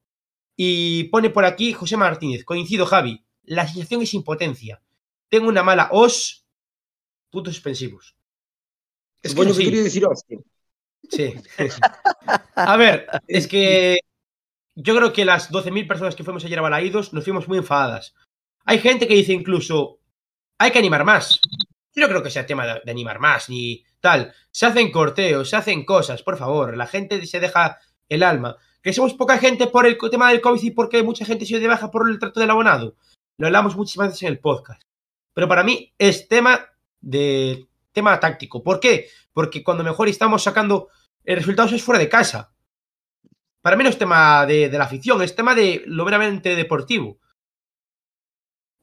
Y pone por aquí José Martínez. Coincido, Javi. La sensación es impotencia. Tengo una mala os. Puntos suspensivos. Es bueno que quería decir os. Sí. a ver, es que yo creo que las 12.000 personas que fuimos ayer a Balaídos nos fuimos muy enfadadas. Hay gente que dice incluso, hay que animar más. Yo no creo que sea tema de, animar más, ni tal. Se hacen corteos, se hacen cosas, por favor. La gente se deja el alma. Que somos poca gente por el tema del COVID y porque mucha gente se baja por el trato del abonado. Lo hablamos muchísimas veces en el podcast. Pero para mí es tema de tema táctico. ¿Por qué? Porque cuando mejor estamos sacando resultados es fuera de casa. Para mí no es tema de, de la afición, es tema de lo meramente deportivo.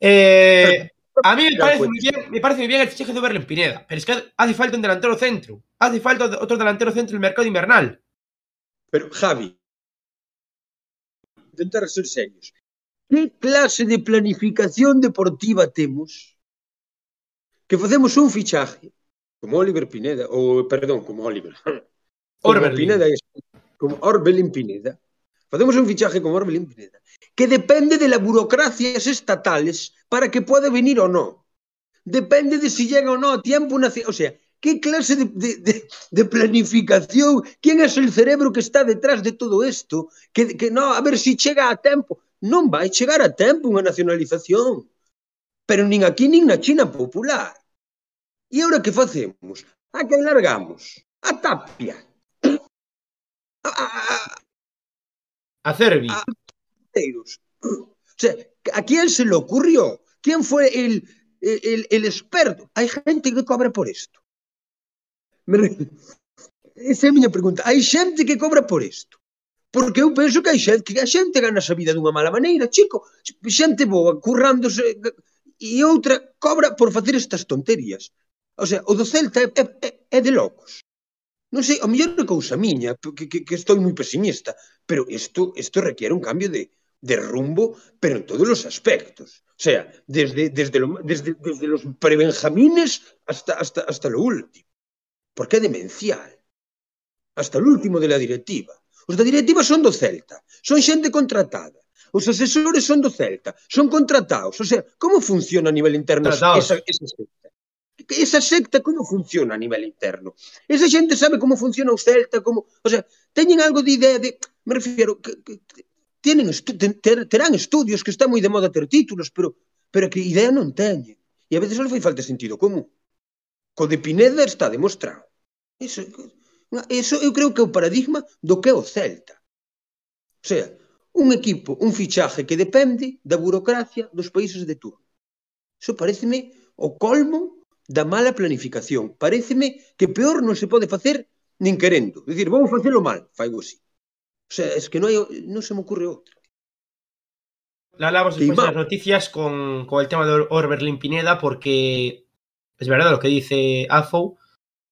Eh, a mí me parece, muy bien, me parece muy bien el fichaje de Oberlin Pineda, pero es que hace falta un delantero centro. Hace falta otro delantero centro en el mercado invernal. Pero, Javi, intentar ser serios. Que clase de planificación deportiva temos que facemos un fichaje como Oliver Pineda, ou, perdón, como Oliver, como Orbelín. Pineda, como Orbelín Pineda, facemos un fichaje como Orbelín Pineda, que depende de las burocracias estatales para que pueda venir o no. Depende de si llega o no a tiempo una... O sea, ¿qué clase de, de, de planificación? ¿Quién es el cerebro que está detrás de todo esto? Que, que no, a ver si chega a tempo. Non vai chegar a tempo unha nacionalización. Pero nin aquí nin na China popular. E agora que facemos? A que largamos? A Tapia. A, a, a, a Cervi. A, Ballesteros. O sea, ¿a quién se le ocurrió? ¿Quién fue el, el, el experto? Hay gente que cobra por esto. Esa é a miña pregunta. Hai xente que cobra por isto. Porque eu penso que hai xente que a xente gana a vida dunha mala maneira, chico. Xente boa, currándose e outra cobra por facer estas tonterías. O sea, o do Celta é, é, é de locos. Non sei, a mellor é cousa miña, que, que, que estou moi pesimista, pero isto, isto requiere un cambio de, de rumbo, pero en todos los aspectos. O sea, desde, desde, lo, desde, desde los prebenjamines hasta, hasta, hasta lo último. Porque é demencial. Hasta o último de la directiva. Os da directiva son do Celta, son xente contratada. Os asesores son do Celta, son contratados. O sea, como funciona a nivel interno esa, esa secta? Esa secta como funciona a nivel interno? Esa xente sabe como funciona o Celta, como... O sea, teñen algo de idea de... Me refiero, que, que, tienen estu ter terán estudios que está moi de moda ter títulos, pero pero que idea non teñen. E a veces non foi falta sentido común. Co de Pineda está demostrado. Eso, eso eu creo que é o paradigma do que é o Celta. O sea, un equipo, un fichaje que depende da burocracia dos países de turno. Eso pareceme o colmo da mala planificación. Pareceme que peor non se pode facer nin querendo. Dicir, vamos facelo mal, faigo así. O sea, es que non, hai, non se me ocurre outra. La hablamos después de las noticias con, con el tema de Orbelín Pineda porque es verdad lo que dice Afo,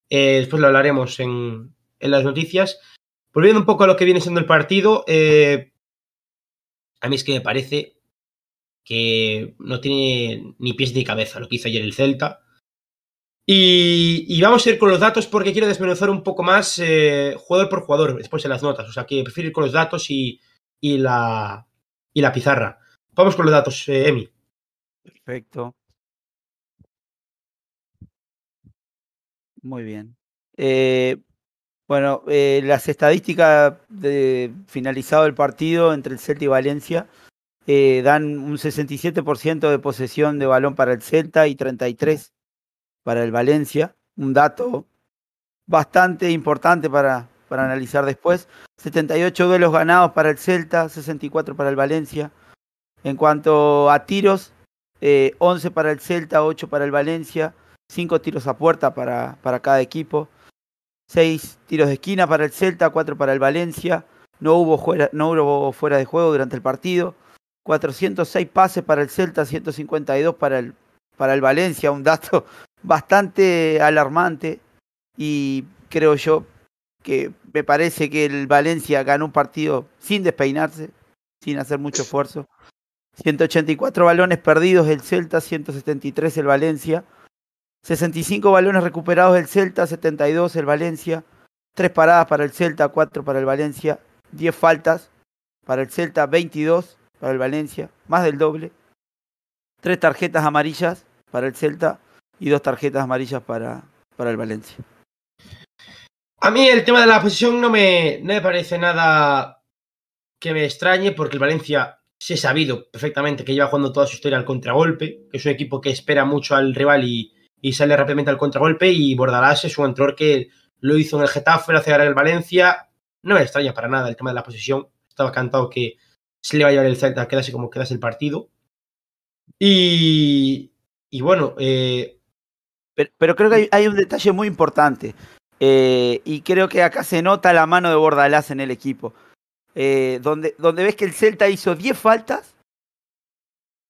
Eh, después lo hablaremos en, en, las noticias. Volviendo un poco a lo que viene siendo el partido, eh, a mí es que me parece que no tiene ni pies ni cabeza lo que hizo ayer el Celta. Y, vamos a ir con los datos porque quiero desmenuzar un poco más eh, jugador por jugador después en las notas. O sea que prefiero ir con los datos y, y, la, y la pizarra. Vamos con los datos, eh, Emi. Perfecto. Muy bien. Eh, bueno, las estadísticas de finalizado el partido entre el Celta y Valencia dan un 67% de posesión de balón para el Celta y 33% para el Valencia. Un dato bastante importante para, para analizar después. 78 duelos ganados para el Celta, 64 para el Valencia. En cuanto a tiros, 11 para el Celta, 8 para el Valencia cinco tiros a puerta para, para cada equipo, seis tiros de esquina para el Celta, cuatro para el Valencia, no hubo, fuera, no hubo fuera de juego durante el partido, 406 pases para el Celta, 152 para el, para el Valencia, un dato bastante alarmante y creo yo que me parece que el Valencia ganó un partido sin despeinarse, sin hacer mucho esfuerzo. 184 balones perdidos el Celta, 173 el Valencia. 65 balones recuperados el Celta, 72 el Valencia. 3 paradas para el Celta, 4 para el Valencia. 10 faltas para el Celta, 22 para el Valencia, más del doble. 3 tarjetas amarillas para el Celta y 2 tarjetas amarillas para, para el Valencia. A mí el tema de la posición no me, no me parece nada que me extrañe porque el Valencia se ha sabido perfectamente que lleva jugando toda su historia al contragolpe, que es un equipo que espera mucho al rival y, y sale rápidamente al contragolpe y Bordalás es un entrenador que lo hizo en el Getafe, lo hace ahora en el Valencia. No me extraña para nada el tema de la posición. Estaba cantado que se le va a llevar el Celta, quedase como quedase el partido. Y, y bueno, eh, pero, pero, creo que hay, hay, un detalle muy importante. Eh, y creo que acá se nota la mano de Bordalás en el equipo. Eh, donde, donde ves que el Celta hizo 10 faltas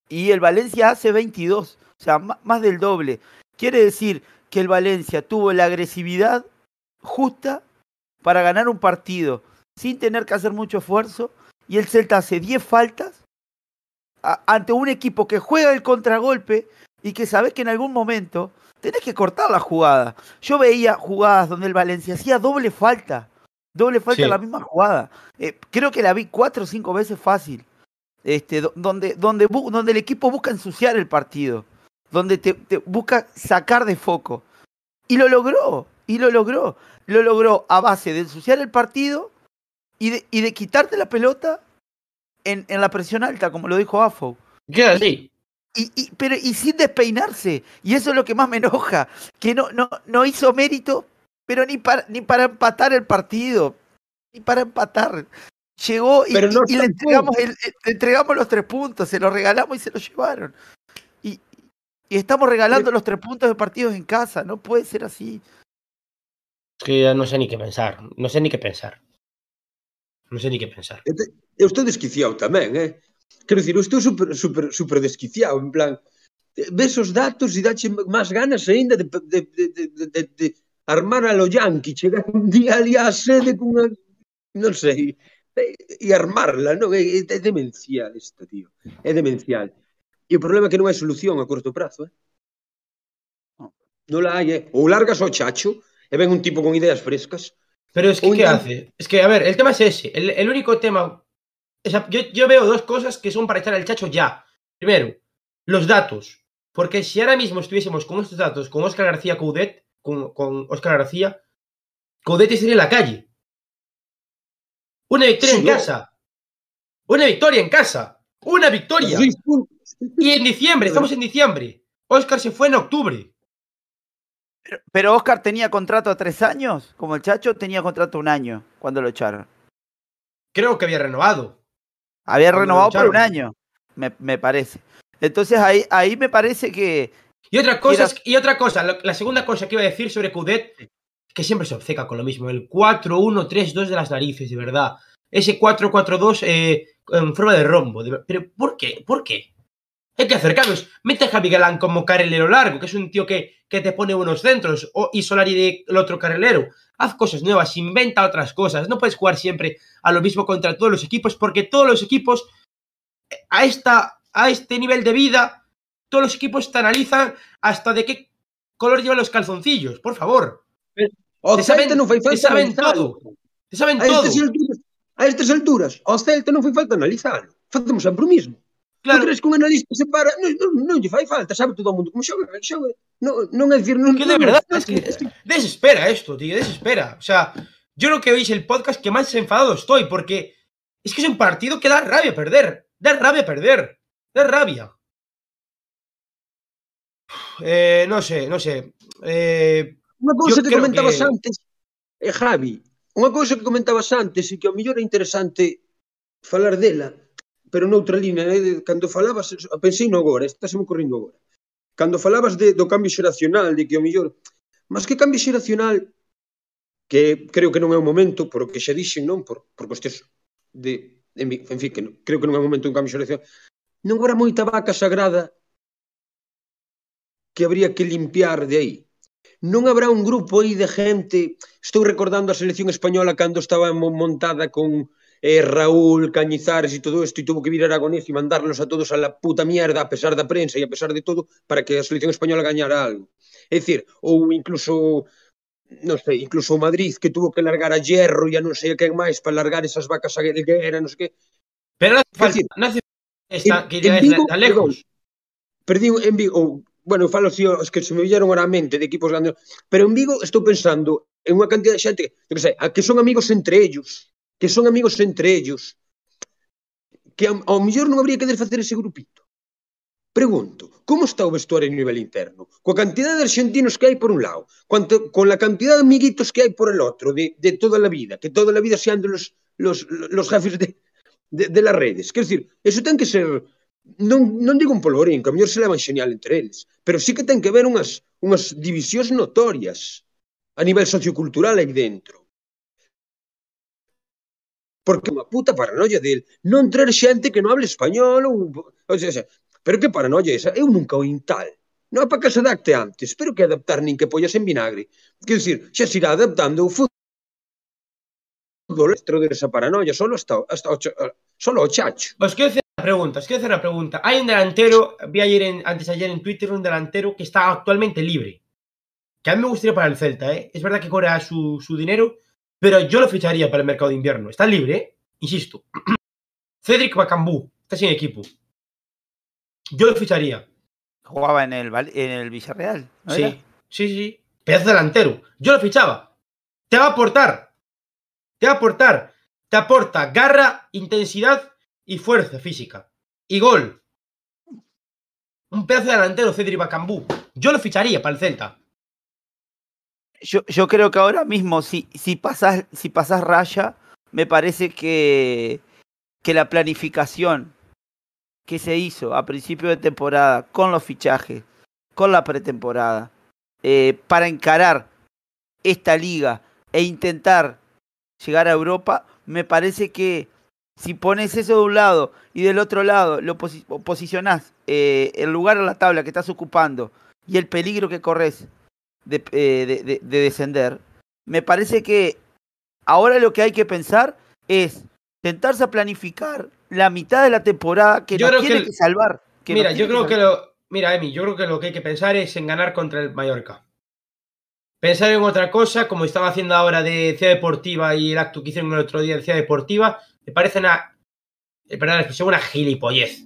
y el Valencia hace 22. O sea, más del doble. Quiere decir que el Valencia tuvo la agresividad justa para ganar un partido sin tener que hacer mucho esfuerzo. Y el Celta hace 10 faltas ante un equipo que juega el contragolpe y que sabes que en algún momento tenés que cortar la jugada. Yo veía jugadas donde el Valencia hacía doble falta. Doble falta sí. en la misma jugada. Eh, creo que la vi cuatro o cinco veces fácil. Este, donde, donde, donde el equipo busca ensuciar el partido. Donde te, te busca sacar de foco. Y lo logró. Y lo logró. Lo logró a base de ensuciar el partido y de, y de quitarte la pelota en, en, la presión alta, como lo dijo Afo. ¿Qué así? Y, y, pero, y sin despeinarse. Y eso es lo que más me enoja. Que no, no, no hizo mérito, pero ni para, ni para empatar el partido. Ni para empatar. Llegó y, no y, y le, entregamos el, le entregamos los tres puntos, se los regalamos y se los llevaron. Y, y estamos regalando los tres puntos de partidos en casa. No puede ser así. Es que ya no sé ni qué pensar. No sé ni qué pensar. Non sei ni que pensar. Eu estou desquiciado tamén, eh? Quero dicir, eu estou super, super, super desquiciado, en plan, ves os datos e dache máis ganas aínda de, de, de, de, de, de armar a lo yanqui, chegar un día ali á sede cunha, non sei, e armarla, non? É, é demencial isto, tío, é demencial. E o problema é que non hai solución a corto prazo, eh? Ah. Non la hai, eh? Ou largas o chacho e ven un tipo con ideas frescas. Pero es que, ¿qué hace? Es que, a ver, el tema es ese. El, el único tema O sea, yo, yo, veo dos cosas que son para echar al chacho ya. Primero, los datos. Porque si ahora mismo estuviésemos con estos datos, con Oscar García Coudet, con, con Oscar García, Coudet estaría en la calle. Una victoria sí, en no. casa. Una victoria en casa. Una victoria. Y en diciembre, estamos en diciembre. Oscar se fue en octubre. Pero, pero, Oscar tenía contrato a tres años, como el Chacho tenía contrato un año cuando lo echaron. Creo que había renovado. Había renovado por un año, me, me, parece. Entonces ahí, ahí me parece que. Y otra cosa, era... y otra cosa, la segunda cosa que iba a decir sobre Coudet, que siempre se obceca con lo mismo, el 4-1-3-2 de las narices, de verdad. Ese 4-4-2 eh, en forma de rombo. De... Pero ¿por qué? ¿Por qué? Hay que acercarnos. Mete a Javi Galán como carrilero largo, que es un tío que, que te pone buenos centros, o, y Solari de el otro carrilero. Haz cosas nuevas, inventa otras cosas. No puedes jugar siempre a lo mismo contra todos los equipos, porque todos los equipos, a, esta, a este nivel de vida, todos los equipos te analizan hasta de qué color llevan los calzoncillos, por favor. O te saben, te saben todo. Te saben a todo. Estas alturas, a estas alturas, o Celta non foi falta analizarlo. Facemos sempre o mismo. Claro. Tu crees que un analista se para, non, non, non lle fai falta, sabe todo o mundo como xoga, xoga. Non, non é dicir, non, que de verdade, non, es que, es que... desespera esto, tío, desespera. O sea, yo creo que veis el podcast que más enfadado estoy porque es que es un partido que da rabia perder, da rabia perder, da rabia. Eh, no sé, no sé. Eh, unha cousa que comentabas que... antes, eh, Javi, unha cousa que comentabas antes e que ao mellor é interesante falar dela, pero noutra línea, né? cando falabas, pensei no agora, estáse me correndo agora. Cando falabas de, do cambio xeracional, de que o mellor, mas que cambio xeracional que creo que non é o momento, por o que xa dixen, non, por, por cuestións de, en, en fin, que non, creo que non é o momento un cambio xeracional, non habrá moita vaca sagrada que habría que limpiar de aí. Non habrá un grupo aí de gente, estou recordando a selección española cando estaba montada con eh, Raúl, Cañizares e todo isto, e tuvo que vir Aragonés e mandarnos a todos a la puta mierda a pesar da prensa e a pesar de todo para que a selección española gañara algo. É dicir, ou incluso non sei, incluso o Madrid que tuvo que largar a Hierro e a non sei a quen máis para largar esas vacas a Guerra, non sei que. Pero non falta, non hace esta, en, que en Vigo, tan lejos. Perdí en Vigo, ou, oh, bueno, falo si os oh, que se me villaron ora a mente de equipos grandes, pero en Vigo estou pensando en unha cantidad de xente, eu que sei, a que son amigos entre ellos, que son amigos entre ellos, que ao, ao mellor non habría que desfacer ese grupito. Pregunto, como está o vestuario a nivel interno? Coa cantidad de argentinos que hai por un lado, cuanto, con la cantidad de amiguitos que hai por el otro, de, de toda la vida, que toda la vida sean de los, los, los jefes de, de, de las redes. Quer dizer, eso ten que ser non, non digo un polvorín, que a mellor se levan xenial entre eles, pero sí que ten que haber unhas, unhas divisións notorias a nivel sociocultural aí dentro. Porque é unha puta paranoia del non traer xente que non hable español ou, ou sea, pero que paranoia esa? Eu nunca o tal. Non é para que se adapte antes, pero que adaptar nin que pollas en vinagre. Quer decir, se irá adaptando o fútbol dentro de esa paranoia, solo hasta, hasta o, solo o chacho. Os quiero hacer pregunta, os quiero hacer una pregunta. Hay un delantero, vi ayer en, antes de ayer en Twitter, un delantero que está actualmente libre. Que a mí me gustaría para el Celta, ¿eh? Es verdad que cobra su dinero, pero yo lo ficharía para el mercado de invierno. Está libre, ¿eh? Insisto. Cedric Bacambú, está sin equipo. Yo lo ficharía. Jugaba en el, en el Villarreal. ¿no Sí, era? sí, sí. Pedazo delantero. Yo lo fichaba. Te va a aportar. Te va a aportar. Te aporta garra, intensidad y fuerza física. Y gol. Un pedazo de delantero, Cedric Bacambú. Yo lo ficharía para el Celta. Yo, yo creo que ahora mismo, si, si pasás, si pasás raya, me parece que, que la planificación que se hizo a principio de temporada con los fichajes, con la pretemporada, eh, para encarar esta liga e intentar llegar a Europa, me parece que si pones eso de un lado y del otro lado lo posi- posicionás eh, el lugar en la tabla que estás ocupando y el peligro que corres de, eh, de- de- de descender, me parece que ahora lo que hay que pensar es sentarse a planificar la mitad de la temporada que Yo nos creo que tiene que salvar. que Mira, yo creo que lo. Mira, Emi, yo creo que lo que hay que pensar es en ganar contra el Mallorca. Pensar en otra cosa, como estaba haciendo ahora de Ciudad Deportiva y el acto que hicieron el otro día de Ciudad Deportiva, me parece una. eh, Perdón la expresión, una gilipollez.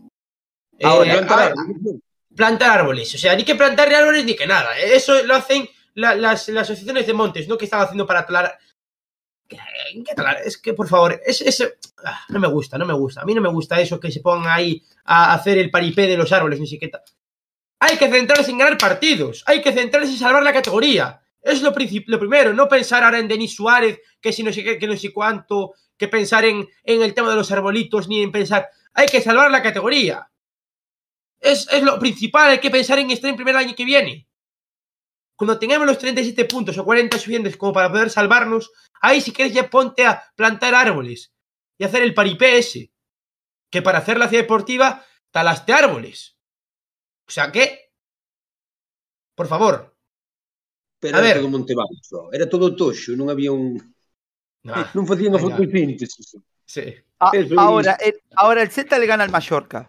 Eh, Ahora, Plantar árboles. O sea, ni que plantar árboles ni que nada. Eso lo hacen la- las, asociaciones de montes, ¿no? Que están haciendo para talar. Es que, por favor, es, ah, no me gusta, no me gusta. A mí no me gusta eso que se pongan ahí a hacer el paripé de los árboles, ni siquiera. Hay que centrarse en ganar partidos. Hay que centrarse en salvar la categoría. Es lo, lo primero, no pensar ahora en Denis Suárez, que si no sé qué, que no sé cuánto, que pensar en, en el tema de los arbolitos, ni en pensar. Hay que salvar la categoría. Es, es lo principal, hay que pensar en estar en primer año que viene. Cuando tengamos los 37 puntos o 40 suficientes como para poder salvarnos, ahí si quieres ya ponte a plantar árboles y hacer el paripé ese. Que para hacer la ciudad deportiva talaste árboles. O sea que, por favor, Pero A era ver. todo Montebaixo, era todo toxo, non había un... nah, Non facían a sí. A- Eso ahora, el, ahora el Celta le gana al Mallorca.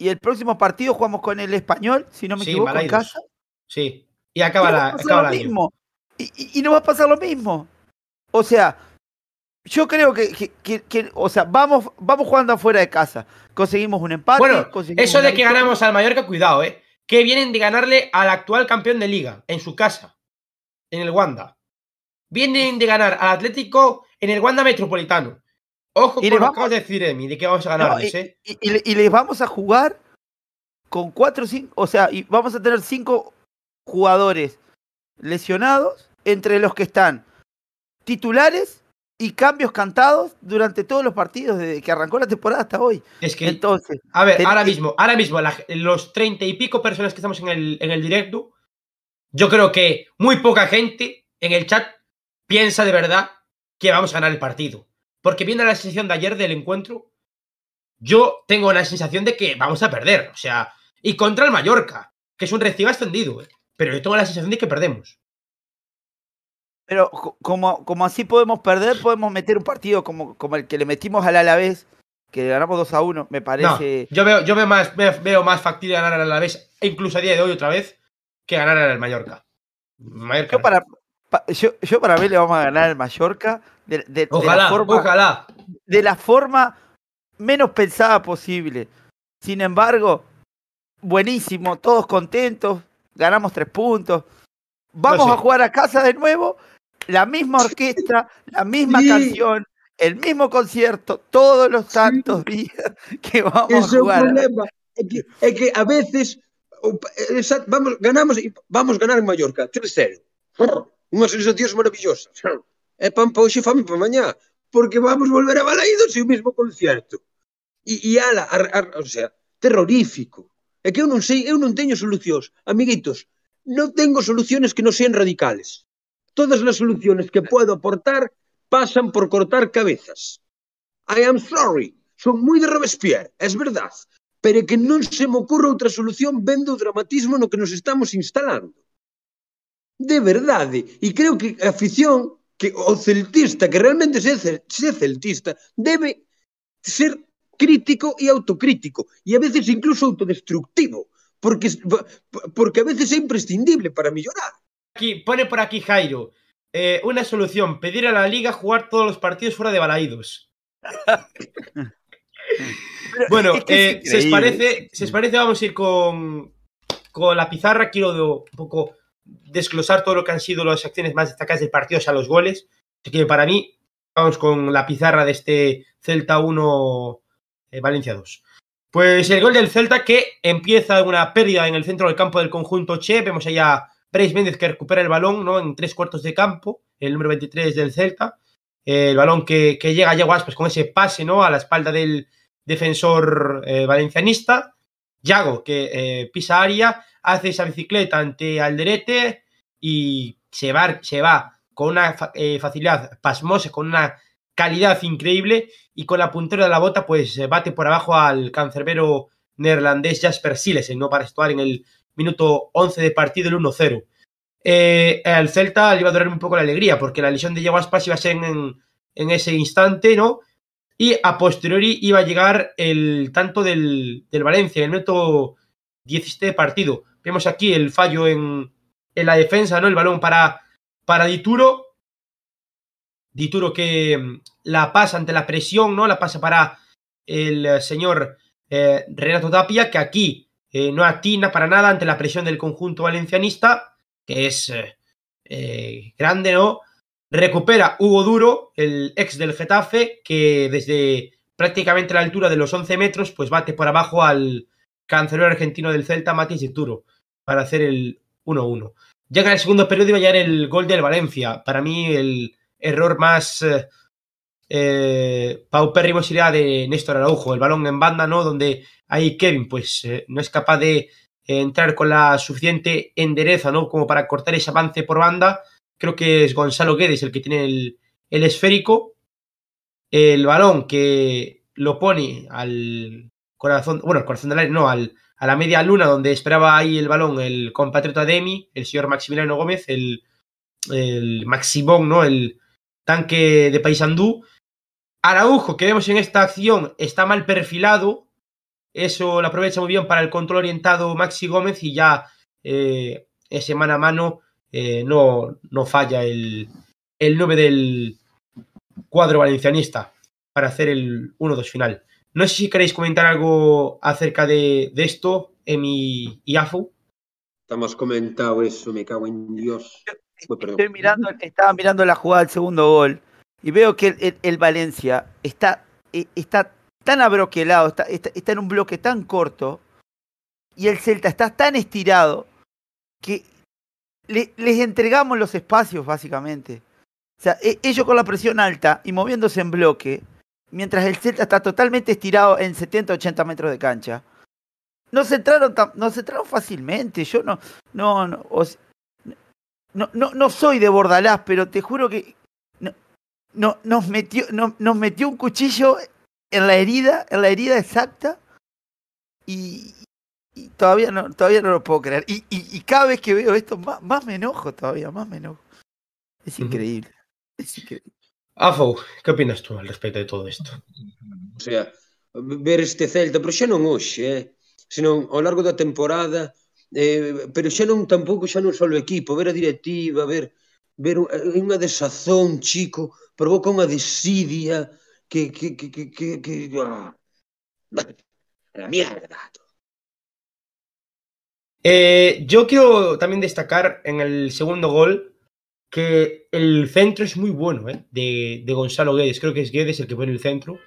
Y el próximo partido jugamos con el Español, si no me Sí, equivoco, en casa. Sí. Y acaba, y la, acaba lo mismo. Y, y- y nos va a pasar lo mismo. O sea, yo creo que, que- que- que- o sea, vamos, vamos jugando afuera de casa. Conseguimos un empate. Bueno, conseguimos eso de que victoria. ganamos al Mallorca, cuidado, ¿eh? Que vienen de ganarle al actual campeón de liga en su casa, en el Wanda. Vienen de ganar al Atlético en el Wanda Metropolitano. Ojo Y con lo que de decir, Emi, de que vamos a No, ganarles, y, ¿eh? y- y le- y les vamos a jugar con cuatro o cinco, o sea, y vamos a tener cinco jugadores lesionados entre los que están titulares y cambios cantados durante todos los partidos desde que arrancó la temporada hasta hoy. Es que, Entonces, a ver, ten- ahora mismo, ahora mismo, la- los treinta y pico personas que estamos en el, en el directo, yo creo que muy poca gente en el chat piensa de verdad que vamos a ganar el partido. Porque viendo la sesión de ayer del encuentro, yo tengo la sensación de que vamos a perder. O sea, y contra el Mallorca, que es un recibo extendido, ¿eh? pero yo tengo la sensación de que perdemos. Pero como, como así podemos perder, podemos meter un partido como, como el que le metimos al Alavés, que ganamos 2 a 1, me parece. yo veo, yo veo más, veo, más factible ganar al Alavés, e incluso a día de hoy otra vez, que ganar al Mallorca. Yo para, yo, yo, para mí le vamos a ganar al Mallorca de, de, ojalá, la forma, ojalá. De la forma menos pensada posible. Sin embargo, buenísimo, todos contentos, ganamos tres puntos. Vamos a jugar a casa de nuevo, la misma orquesta, la misma canción, el mismo concierto, todos los santos días que vamos a jugar. Es, problema. Es, que, es que a veces vamos, ganamos e vamos ganar en Mallorca, 3-0. Unha sensación maravillosa. É pan pa hoxe, fame pa mañá. Porque vamos volver a Balaídos e o mismo concierto. E, e ala, a, a, o sea, terrorífico. É que eu non sei, eu non teño solucións. Amiguitos, non tengo soluciones que non sean radicales. Todas as soluciones que puedo aportar pasan por cortar cabezas. I am sorry, son moi de Robespierre, es verdad, pero que non se me ocurre outra solución vendo o dramatismo no que nos estamos instalando. De verdade, e creo que a afición, que o celtista, que realmente se, se celtista, debe ser crítico y autocrítico, y a veces incluso autodestructivo, porque, porque a veces es imprescindible para mejorar. Aquí, pone por aquí Jairo, eh, una solución, pedir a la liga jugar todos los partidos fuera de Balaídos. bueno, eh, si, os parece, si os parece, vamos a ir con, con la pizarra. Quiero de, un poco desglosar todo lo que han sido las acciones más destacadas del partido, o sea, los goles. Así que para mí, vamos con la pizarra de este Celta 1 eh, Valencia 2. Pues el gol del Celta que empieza una pérdida en el centro del campo del conjunto Che. Vemos allá Bryce Méndez que recupera el balón ¿no? en tres cuartos de campo, el número 23 del Celta. el balón que, llega a Guaspas con ese pase ¿no? a la espalda del defensor eh, valencianista. Yago que eh, pisa área, hace esa bicicleta ante Alderete y se va, se va con una facilidad pasmosa, con una calidad increíble y con la puntera de la bota pues bate por abajo al cancerbero neerlandés Jasper Silesen, ¿no? Para actuar en el minuto 11 de partido, el 1-0. Eh, al Celta le iba a durar un poco la alegría porque la lesión de Diego Aspas iba a ser en, en, ese instante, ¿no? Y a posteriori iba a llegar el tanto del, del Valencia, en el minuto 17 de partido. Vemos aquí el fallo en, en la defensa, ¿no? El balón para, para Dituro Dituro que mm, la pasa ante la presión, ¿no? La pasa para el eh, señor eh, Renato Tapia, que aquí eh, no atina para nada ante la presión del conjunto valencianista, que es grande, ¿no? Recupera Hugo Duro, el ex del Getafe, que desde prácticamente la altura de los 11 metros, pues bate por abajo al cancelero argentino del Celta, Matis Dituro, para hacer el 1-1. Llega en el segundo periodo y va a llegar el gol del Valencia. Para mí, el error más eh, eh, paupérrimo sería de Néstor Araujo, el balón en banda, ¿no? Donde ahí Kevin, pues eh, no es capaz de entrar con la suficiente endereza, ¿no? Como para cortar ese avance por banda. Creo que es Gonzalo Guedes el que tiene el, el esférico. El balón que lo pone al corazón, bueno, al corazón del aire, no, al, a la media luna donde esperaba ahí el balón el compatriota de Emi, el señor Maximiliano Gómez, el, el Maximón, ¿no? El, tanque de Paysandú. Araujo, que vemos en esta acción, está mal perfilado. Eso lo aprovecha muy bien para el control orientado Maxi Gómez y ya eh, ese mano a mano eh, no, no falla el, el 9 del cuadro valencianista para hacer el 1-2 final. No sé si queréis comentar algo acerca de, de esto, Emi y Afu. Estamos comentado eso, me cago en Dios. Estoy mirando, estaba mirando la jugada del segundo gol y veo que el, Valencia está, e, está tan abroquelado, está, está, en un bloque tan corto y el Celta está tan estirado que les entregamos los espacios básicamente. O sea, e, ellos con la presión alta y moviéndose en bloque, mientras el Celta está totalmente estirado en 70-80 metros de cancha. No se entraron, no se entraron fácilmente. Yo no, no, no no, no, no soy de Bordalás, pero te juro que no, nos, metió, no, nos metió un cuchillo en la herida, en la herida exacta, y, y todavía no, todavía no lo puedo creer. Y, y, y cada vez que veo esto, más, más, me enojo todavía, más me enojo. Es increíble. Uh -huh. Es increíble. Afo, que opinas tú al respecto de todo isto? O sea, ver este Celta, pero xa non hoxe, eh? senón ao largo da temporada, eh, pero xa non tampouco xa non só o equipo, ver a directiva, ver ver eh, unha desazón, chico, provoca unha desidia que que que que que, que... Ah, la mierda, Eh, yo quiero también destacar en el segundo gol que el centro es muy bueno, ¿eh? De, de Gonzalo Guedes. Creo que es Guedes el que pone el centro.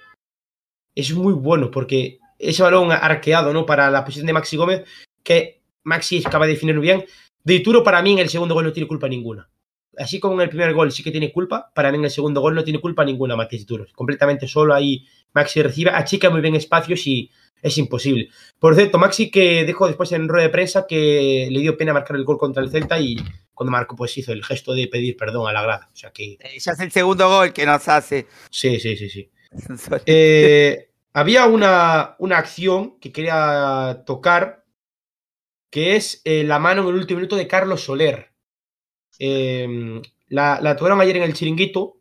Es muy bueno porque ese balón arqueado, ¿no? Para la posición de Maxi Gómez, que Maxi acaba de definirlo bien. De Ituro, para mí, en el segundo gol no tiene culpa ninguna. Así como en el primer gol sí que tiene culpa, para mí en el segundo gol no tiene culpa ninguna Matías Ituro. Completamente solo ahí Maxi recibe, achica muy bien espacios y es imposible. Por cierto, Maxi que dijo después en rueda de prensa que le dio pena marcar el gol contra el Celta y cuando marcó pues hizo el gesto de pedir perdón a la grada. O sea que... Eh, ya es el segundo gol que nos hace. Sí, sí, sí, sí. eh, había una, una acción que quería tocar que es eh, la mano en el último minuto de Carlos Soler. Eh, la, la tocaron ayer en el chiringuito.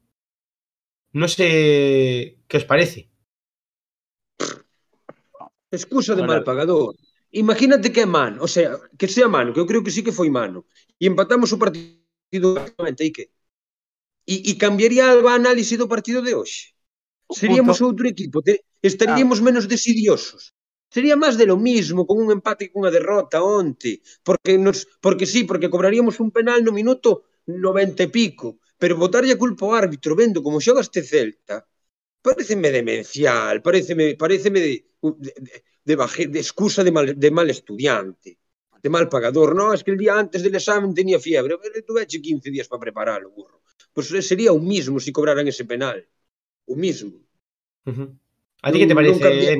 No sé qué os parece. Excusa de Ahora... mal pagador. Imagínate que é mano, o sea, que sea mano, que eu creo que sí que foi mano. E empatamos o partido prácticamente, e que? E, e cambiaría a análise do partido de hoxe. Seríamos outro equipo, te, estaríamos ah. menos desidiosos. Sería máis de lo mismo, con un empate e cunha derrota onte, porque nos porque sí, porque cobraríamos un penal no minuto 90 e pico, pero botarlle a culpa ao árbitro vendo como xoga este Celta, pareceme demencial, pareceme, pareceme de, de, de, de, de excusa de mal, de mal estudiante, de mal pagador. No, es que el día antes del examen tenía fiebre, pero tuve 15 días para prepararlo, burro. Pues sería o mismo si cobraran ese penal. O mismo. Uh -huh. ¿A ti qué te parece?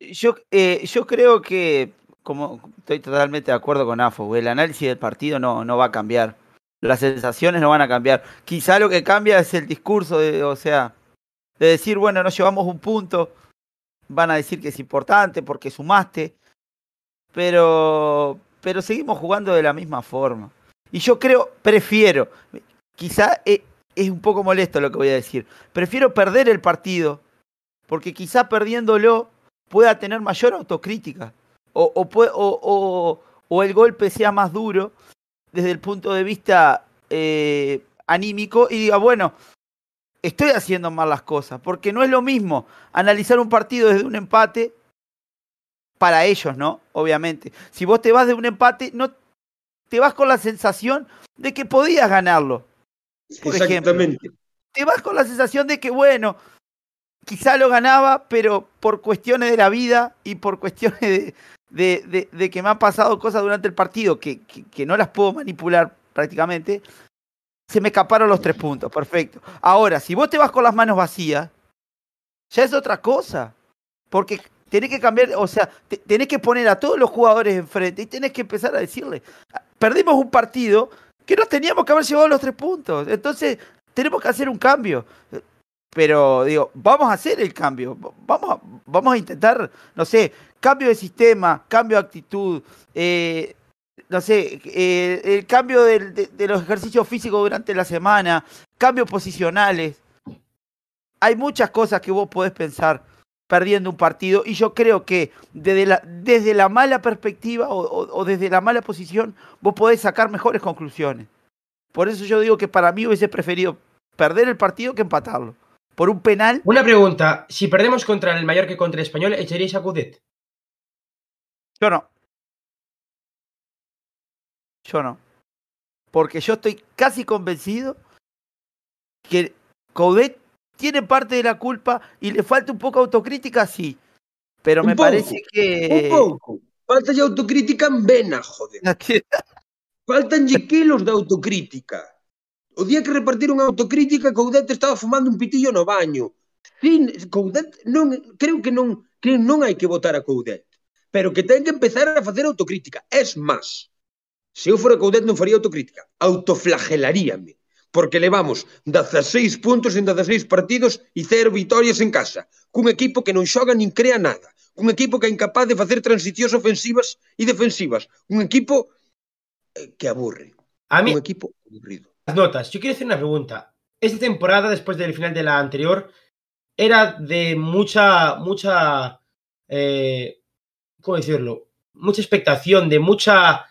Yo, eh, yo creo que, como estoy totalmente de acuerdo con AFO, el análisis del partido no, no va a cambiar las sensaciones no van a cambiar. Quizá lo que cambia es el discurso, de, o sea, de decir, bueno, nos llevamos un punto, van a decir que es importante porque sumaste, pero, pero seguimos jugando de la misma forma. Y yo creo, prefiero, quizá es, es un poco molesto lo que voy a decir, prefiero perder el partido, porque quizá perdiéndolo pueda tener mayor autocrítica, o, o, o, o el golpe sea más duro desde el punto de vista eh, anímico y diga, bueno, estoy haciendo mal las cosas, porque no es lo mismo analizar un partido desde un empate para ellos, ¿no? Obviamente. Si vos te vas de un empate, no te vas con la sensación de que podías ganarlo. Por Exactamente. Ejemplo. Te vas con la sensación de que, bueno, quizá lo ganaba, pero por cuestiones de la vida y por cuestiones de, de, de, de, que me han pasado cosas durante el partido que, que, no las puedo manipular prácticamente, se me escaparon los tres puntos, perfecto. Ahora, si vos te vas con las manos vacías, ya es otra cosa, porque tenés que cambiar, o sea, te, tenés que poner a todos los jugadores enfrente y tenés que empezar a decirle, perdimos un partido que no teníamos que haber llevado los tres puntos, entonces tenemos que hacer un cambio. Pero digo, vamos a hacer el cambio, vamos a, vamos a intentar, no sé, cambio de sistema, cambio de actitud, eh, no sé, eh, el cambio de, los ejercicios físicos durante la semana, cambios posicionales. Hay muchas cosas que vos podés pensar perdiendo un partido y yo creo que desde la, desde la mala perspectiva o, o desde la mala posición vos podés sacar mejores conclusiones. Por eso yo digo que para mí hubiese preferido perder el partido que empatarlo. Por un penal. Una pregunta, si perdemos contra el Mallorca que contra el Español, ¿echaríais a Coudet? Yo no. Yo no. Porque yo estoy casi convencido que Coudet tiene parte de la culpa y le falta un poco autocrítica, sí. Pero un me poco, parece que. Un poco. Falta ya autocrítica en vena, joder. Faltan kilos de autocrítica. O día que repartiron autocrítica, Coudet estaba fumando un pitillo no baño. Sin, Coudet non, creo que non, creo non hai que votar a Coudet, pero que ten que empezar a facer autocrítica. Es máis, se eu fora Coudet non faría autocrítica, autoflagelaríame, porque levamos 16 puntos en 16 partidos e 0 vitorias en casa, cun equipo que non xoga nin crea nada, cun equipo que é incapaz de facer transicións ofensivas e defensivas, un equipo eh, que aburre, a mí... un equipo aburrido. Las notas. Yo quiero hacer una pregunta. Esta temporada, después del final de la anterior, era de mucha, mucha, eh, ¿cómo decirlo? Mucha expectación, de mucha,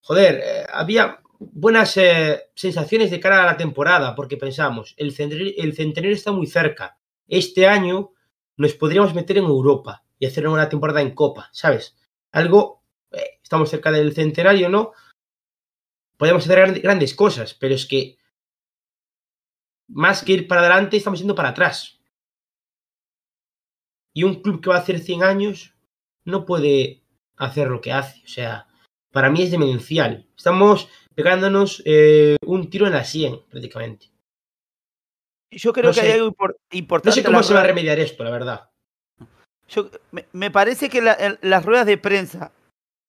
joder, eh, había buenas eh, sensaciones de cara a la temporada, porque pensamos, el, centri- el centenario está muy cerca. Este año nos podríamos meter en Europa y hacer una temporada en Copa, ¿sabes? Algo, estamos cerca del centenario, ¿no? Podemos hacer gran- grandes cosas, pero es que más que ir para adelante, estamos yendo para atrás. Y un club que va a hacer 100 años no puede hacer lo que hace. O sea, para mí es demencial. Estamos pegándonos eh, un tiro en la sien, prácticamente. Yo creo No que sé. hay algo impor- No importante. sé cómo la se va a remediar esto, la verdad. Yo, me, me parece que la- el- las ruedas de prensa,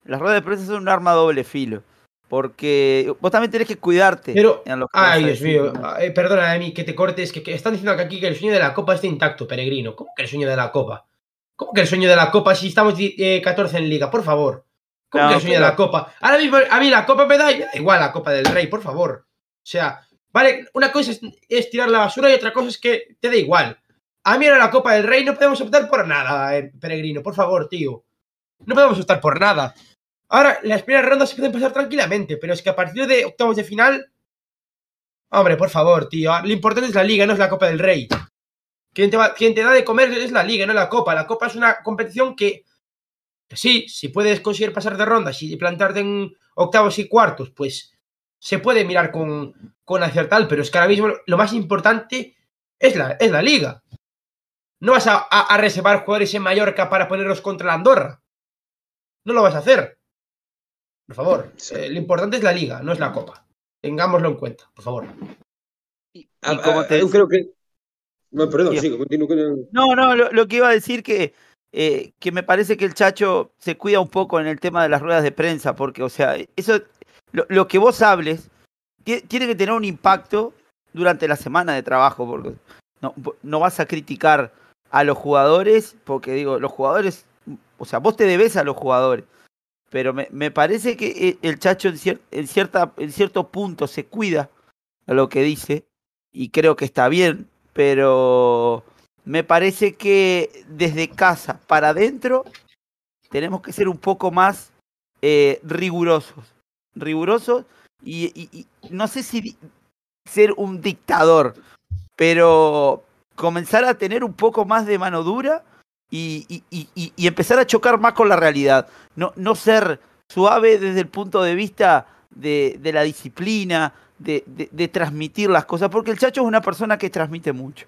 las ruedas de prensa son un arma a doble filo. Porque vos también tenés que cuidarte. Pero, en lo que vas a ay, Dios mío, eh, perdona a mí que te cortes, que, que están diciendo que aquí que el sueño de la Copa está intacto, peregrino. ¿Cómo que el sueño de la Copa? ¿Cómo que el sueño de la Copa si estamos eh, 14 en Liga? Por favor. ¿Cómo No, que el sueño pero- de la Copa? Ahora mismo a mí la Copa me da, y me da igual la Copa del Rey, por favor. O sea, vale, una cosa es, es tirar la basura y otra cosa es que te da igual. A mí ahora la Copa del Rey no podemos optar por nada, eh, peregrino, por favor, tío. No podemos optar por nada. Ahora, las primeras rondas se pueden pasar tranquilamente, pero es que a partir de octavos de final. Hombre, por favor, tío. Lo importante es la liga, no es la Copa del Rey. Quien te, va- quien te da de comer es la liga, no la Copa. La Copa es una competición que. que sí, si puedes conseguir pasar de rondas y plantarte en octavos y cuartos, pues se puede mirar con, con acertar, pero es que ahora mismo lo más importante es la, liga. No vas a, a- a reservar jugadores en Mallorca para ponerlos contra la Andorra. No lo vas a hacer. Por favor, Sí. eh, lo importante es la liga, no es la copa. Tengámoslo en cuenta, por favor. Y, A, y como a, te eu creo que... No, perdón, Sí. sigo, continuo con... No, no, lo, lo que iba a decir que, eh, que me parece que el Chacho se cuida un poco en el tema de las ruedas de prensa, porque, o sea, eso, lo, lo que vos hables tie- tiene que tener un impacto durante la semana de trabajo, porque no, no vas a criticar a los jugadores, porque digo, los jugadores, o sea, vos te debes a los jugadores, pero me, me parece que eh, el Chacho en, en cierta, en cierto punto se cuida a lo que dice, y creo que está bien, pero me parece que desde casa para adentro tenemos que ser un poco más eh, rigurosos. Rigurosos y, no sé si ser un dictador, pero comenzar a tener un poco más de mano dura y, empezar a chocar más con la realidad. No, no ser suave desde el punto de vista de, la disciplina, de transmitir las cosas, porque el Chacho es una persona que transmite mucho.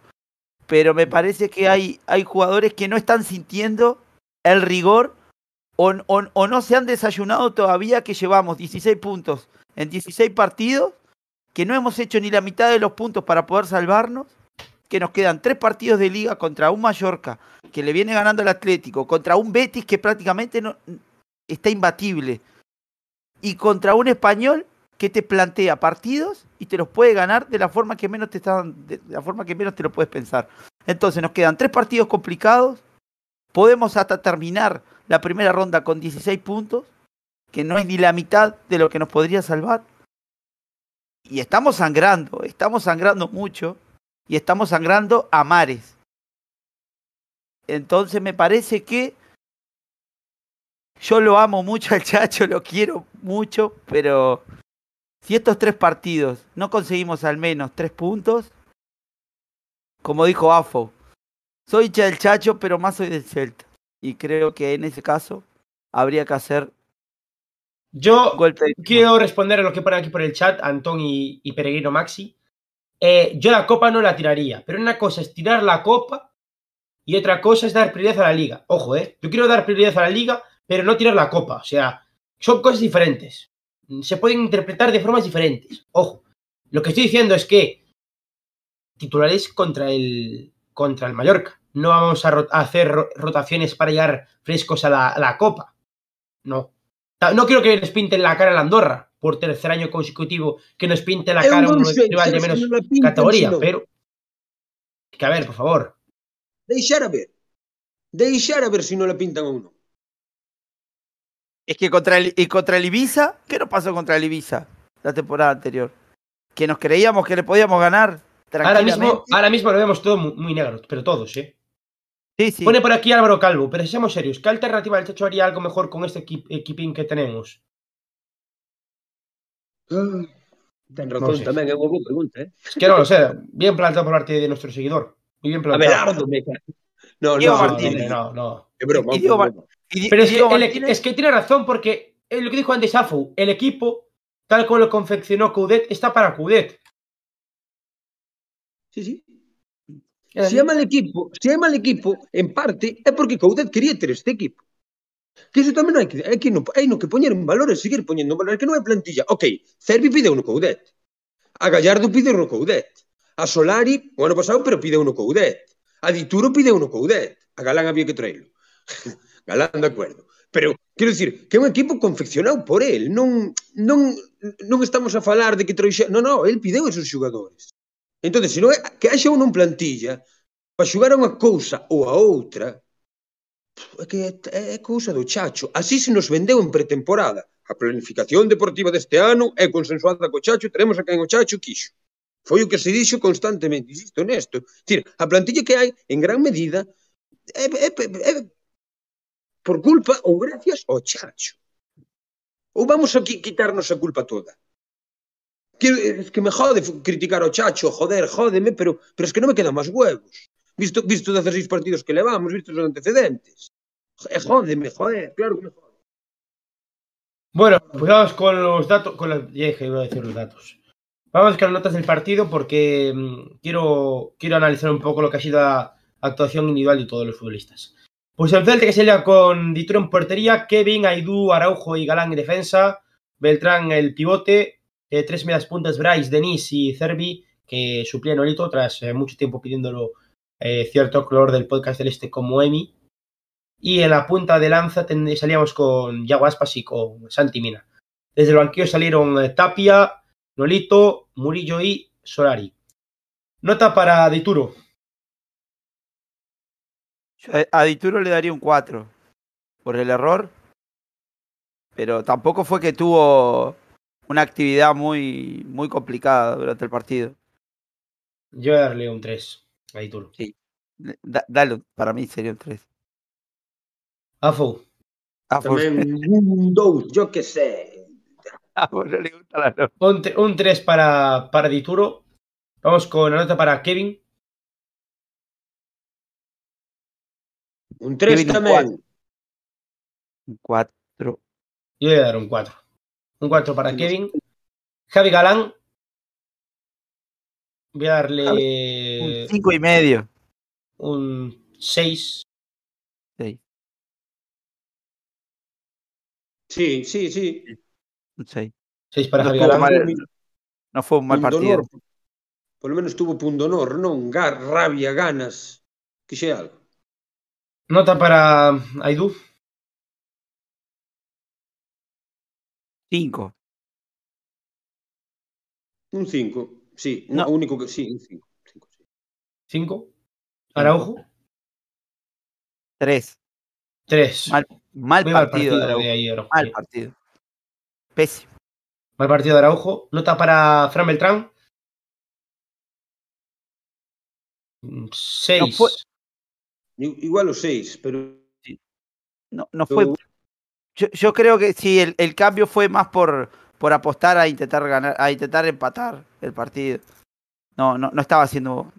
Pero me parece que hay, hay jugadores que no están sintiendo el rigor o, o- o no se han desayunado todavía que llevamos 16 puntos en 16 partidos, que no hemos hecho ni la mitad de los puntos para poder salvarnos, que nos quedan tres partidos de liga contra un Mallorca que le viene ganando el Atlético, contra un Betis que prácticamente no, está imbatible, y contra un español que te plantea partidos y te los puede ganar de la forma que menos te están, de la forma que menos te lo puedes pensar. Entonces nos quedan tres partidos complicados, podemos hasta terminar la primera ronda con 16 puntos, que no es ni la mitad de lo que nos podría salvar. Y estamos sangrando, estamos sangrando mucho y estamos sangrando a mares. Entonces me parece que yo lo amo mucho al Chacho, lo quiero mucho, pero si estos tres partidos no conseguimos al menos tres puntos, como dijo Afo, soy hincha del Chacho, pero más soy del Celta. Y creo que en ese caso habría que hacer Yo golpe quiero responder a lo que ponen aquí por el chat, Antón y, y Peregrino Maxi. Eh, yo la copa no la tiraría, pero una cosa es tirar la copa y otra cosa es dar prioridad a la liga. Ojo, eh. Yo quiero dar prioridad a la liga, pero no tirar la copa. O sea, son cosas diferentes. Se pueden interpretar de formas diferentes. Ojo. Lo que estoy diciendo es que titulares contra el contra el Mallorca. No vamos a, hacer ro- rotaciones para llegar frescos a la, a la copa. No. No quiero que les pinten la cara a la Andorra. Por tercer año consecutivo que nos pinte la cara un rival de menos categoría, pero que a ver, por favor. Deixar a ver. Deixar a ver se non la pintan ou non. Es que contra el, y contra el Ibiza, ¿qué nos pasó contra el Ibiza la temporada anterior? Que nos creíamos que le podíamos ganar Ahora mismo, ahora mismo lo vemos todo muy, muy negro, pero todos, ¿eh? Sí, sí. Pone por aquí Álvaro Calvo, pero seamos serios, ¿qué alternativa del Chacho haría algo mejor con este equi- equipín que tenemos? Ten razón sei. tamén, é unha boa pregunta, eh? Es que no lo sé, bien plantado por parte de nuestro seguidor. Muy bien plantado. Abelardo, me No, no, no, Martínez. no, no. Broma, Y. Y Pero es que, el- es tiene razón porque es lo que dijo antes Afo, el equipo, tal como lo confeccionó Coudet, está para Coudet. Sí, sí. Es Se é mal equipo, se é mal equipo, en parte, é porque Coudet quería ter este equipo. Que iso tamén hai que, hai que, no, hai no que poñer en valor e seguir poñendo en valor, que non é plantilla. Ok, Cervi pide uno Coudet. A Gallardo pide no Coudet. A Solari, o ano pasado, pero pide no Coudet. A Dituro pide no Coudet. A Galán había que traelo. Galán de acuerdo. Pero quero dicir que é un equipo confeccionado por el, non non non estamos a falar de que trouxe, non, non, el pideu esos xogadores. Entón, se non é que haxa un plantilla para xogar a unha cousa ou a outra, que é cousa do Chacho. Así se nos vendeu en pretemporada. A planificación deportiva deste ano é consensuada co Chacho, teremos a quen o Chacho quixo. Foi o que se dixo constantemente, insisto nesto. Tira, a plantilla que hai, en gran medida, é, é, é, por culpa ou gracias ao Chacho. Ou vamos aquí quitarnos a culpa toda. Que, es que me jode criticar ao Chacho, joder, jódeme, pero, pero es que non me quedan máis huevos. Visto, visto 16 partidos que levamos, visto os antecedentes. Jódeme, joder, claro que me jode. Bueno, pues vamos con los datos, con las, ya dije, iba a decir los datos. Vamos con las notas del partido porque mm, quiero, quiero analizar un poco lo que ha sido la actuación individual de todos los futbolistas. Pues el Celta que se lía con Dituro en portería, Kevin, Aidú, Araujo y Galán en defensa, Beltrán el pivote, eh, tres medias puntas Bryce, Denis y Cervi que suplían Nolito tras eh, mucho tiempo pidiéndolo eh, cierto color del podcast del este como Emi. Y en la punta de lanza ten- salíamos con Yago Aspas y con Santi Mina. Desde el banquillo salieron eh, Tapia, Nolito, Murillo y Solari. Nota para Dituro. A- a Dituro le daría un 4 por el error, pero tampoco fue que tuvo una actividad muy, muy complicada durante el partido. Yo voy a darle un 3 a Dituro. Da- dale, para mí sería un 3. Afo, Ah, por- Tamén un dous, yo que sé. por no le gusta la nota. un, tre- un 3 para, para Dituro. Vamos con la nota para Kevin. Un tres Kevin, un tamén. Un 4. Yo voy a dar un 4. Un 4 para Kevin. Javi Galán. Voy a darle Eh, cinco y medio. Un 6. Sí. sí, sí, sí. Un 6. 6 para no Javier Galán. Mal, no fue un mal partido. Honor, por lo menos tuvo punto honor, non? Gar, rabia, ganas, que xe algo. Nota para Aidú. 5. Un 5, sí, no. único que sí, un 5. 5. Araujo. 3. 3. Mal, mal Muy mal partido. partido de Araujo. de ayer. Mal sí. partido. Pésimo. Mal partido de Araujo. Nota para Fran Beltrán. 6. No fue- Igual o 6, pero No, no fue. Yo, yo creo que sí, el, el cambio fue más por, por apostar a intentar ganar, a intentar empatar el partido. No, no, no estaba haciendo.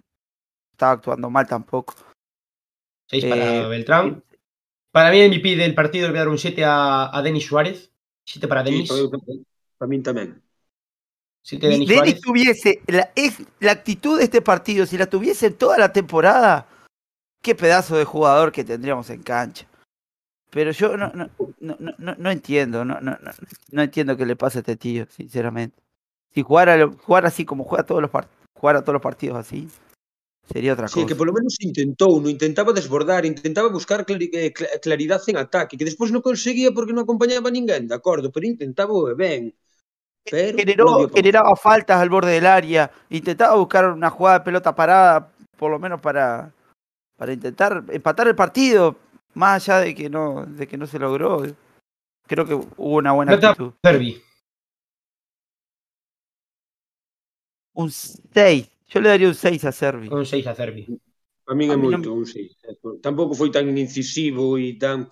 Estaba actuando mal tampoco. 6 para Eh, Beltrán. Para mí, el MVP del partido le voy a dar un 7 a, a Denis Suárez. 7 para sí, Denis. para, para min tamén. 7 de Si Denis Suárez. tuviese la, es, la actitud de este partido, si la tuviese toda la temporada, qué pedazo de jugador que tendríamos en cancha. Pero yo no, no, no, no, no- no entiendo, no, no, no, no entiendo qué le pasa a este tío, sinceramente. Si jugara, jugara así como juega todos los todos los partidos así, sería otra Sí, cosa. que polo menos intentou, non intentaba desbordar, intentaba buscar eh, cla- claridade en ataque, que despois non conseguía porque non acompañaba ninguén, de acordo, pero intentaba ben. pero Generó, generaba faltas al borde del área, intentaba buscar una jugada de pelota parada, por lo menos para, para intentar empatar el partido, más allá de que no, de que no se logró. Creo que hubo una buena Nota actitud. Cervi. Un 6. Yo le daría un 6 a Servi. Un 6 a Servi. A min é moito, non... un 6. Tampouco foi tan incisivo e tan...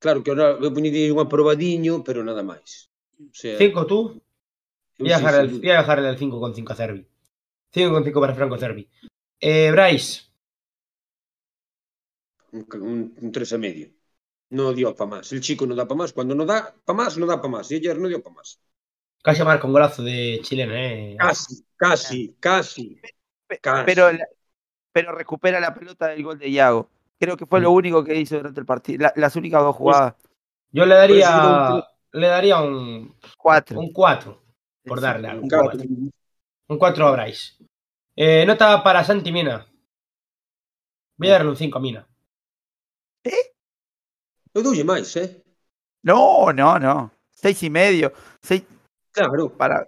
Claro que ahora eu poñei un aprobadiño, pero nada máis. O sea, cinco tú? Ia bajarle, sí, sí, con 5 a Servi. a Cervi. 5 para Franco Cervi. Eh, Brais. Un, un, un 3 e medio. No dio pa más. El chico no da pa más. Cuando no da pa más, no da pa más. Y ayer no dio pa más. Casi marca un golazo de chilena, eh. Casi, casi, casi. Pero, pero recupera la pelota del gol de Iago. Creo que fue lo único que hizo durante el partido. La- las únicas dos jugadas. Yo le daría. Presidente. Le daría un, Cuatro. un 4. Por darle un algo. Un Claro, 4. Un 4 a Bryce. Eh, nota para Santi Mina. Voy a darle un 5 a Mina. Eu doulle máis, eh? No, no, no. Seis y medio. Seis Claro. para.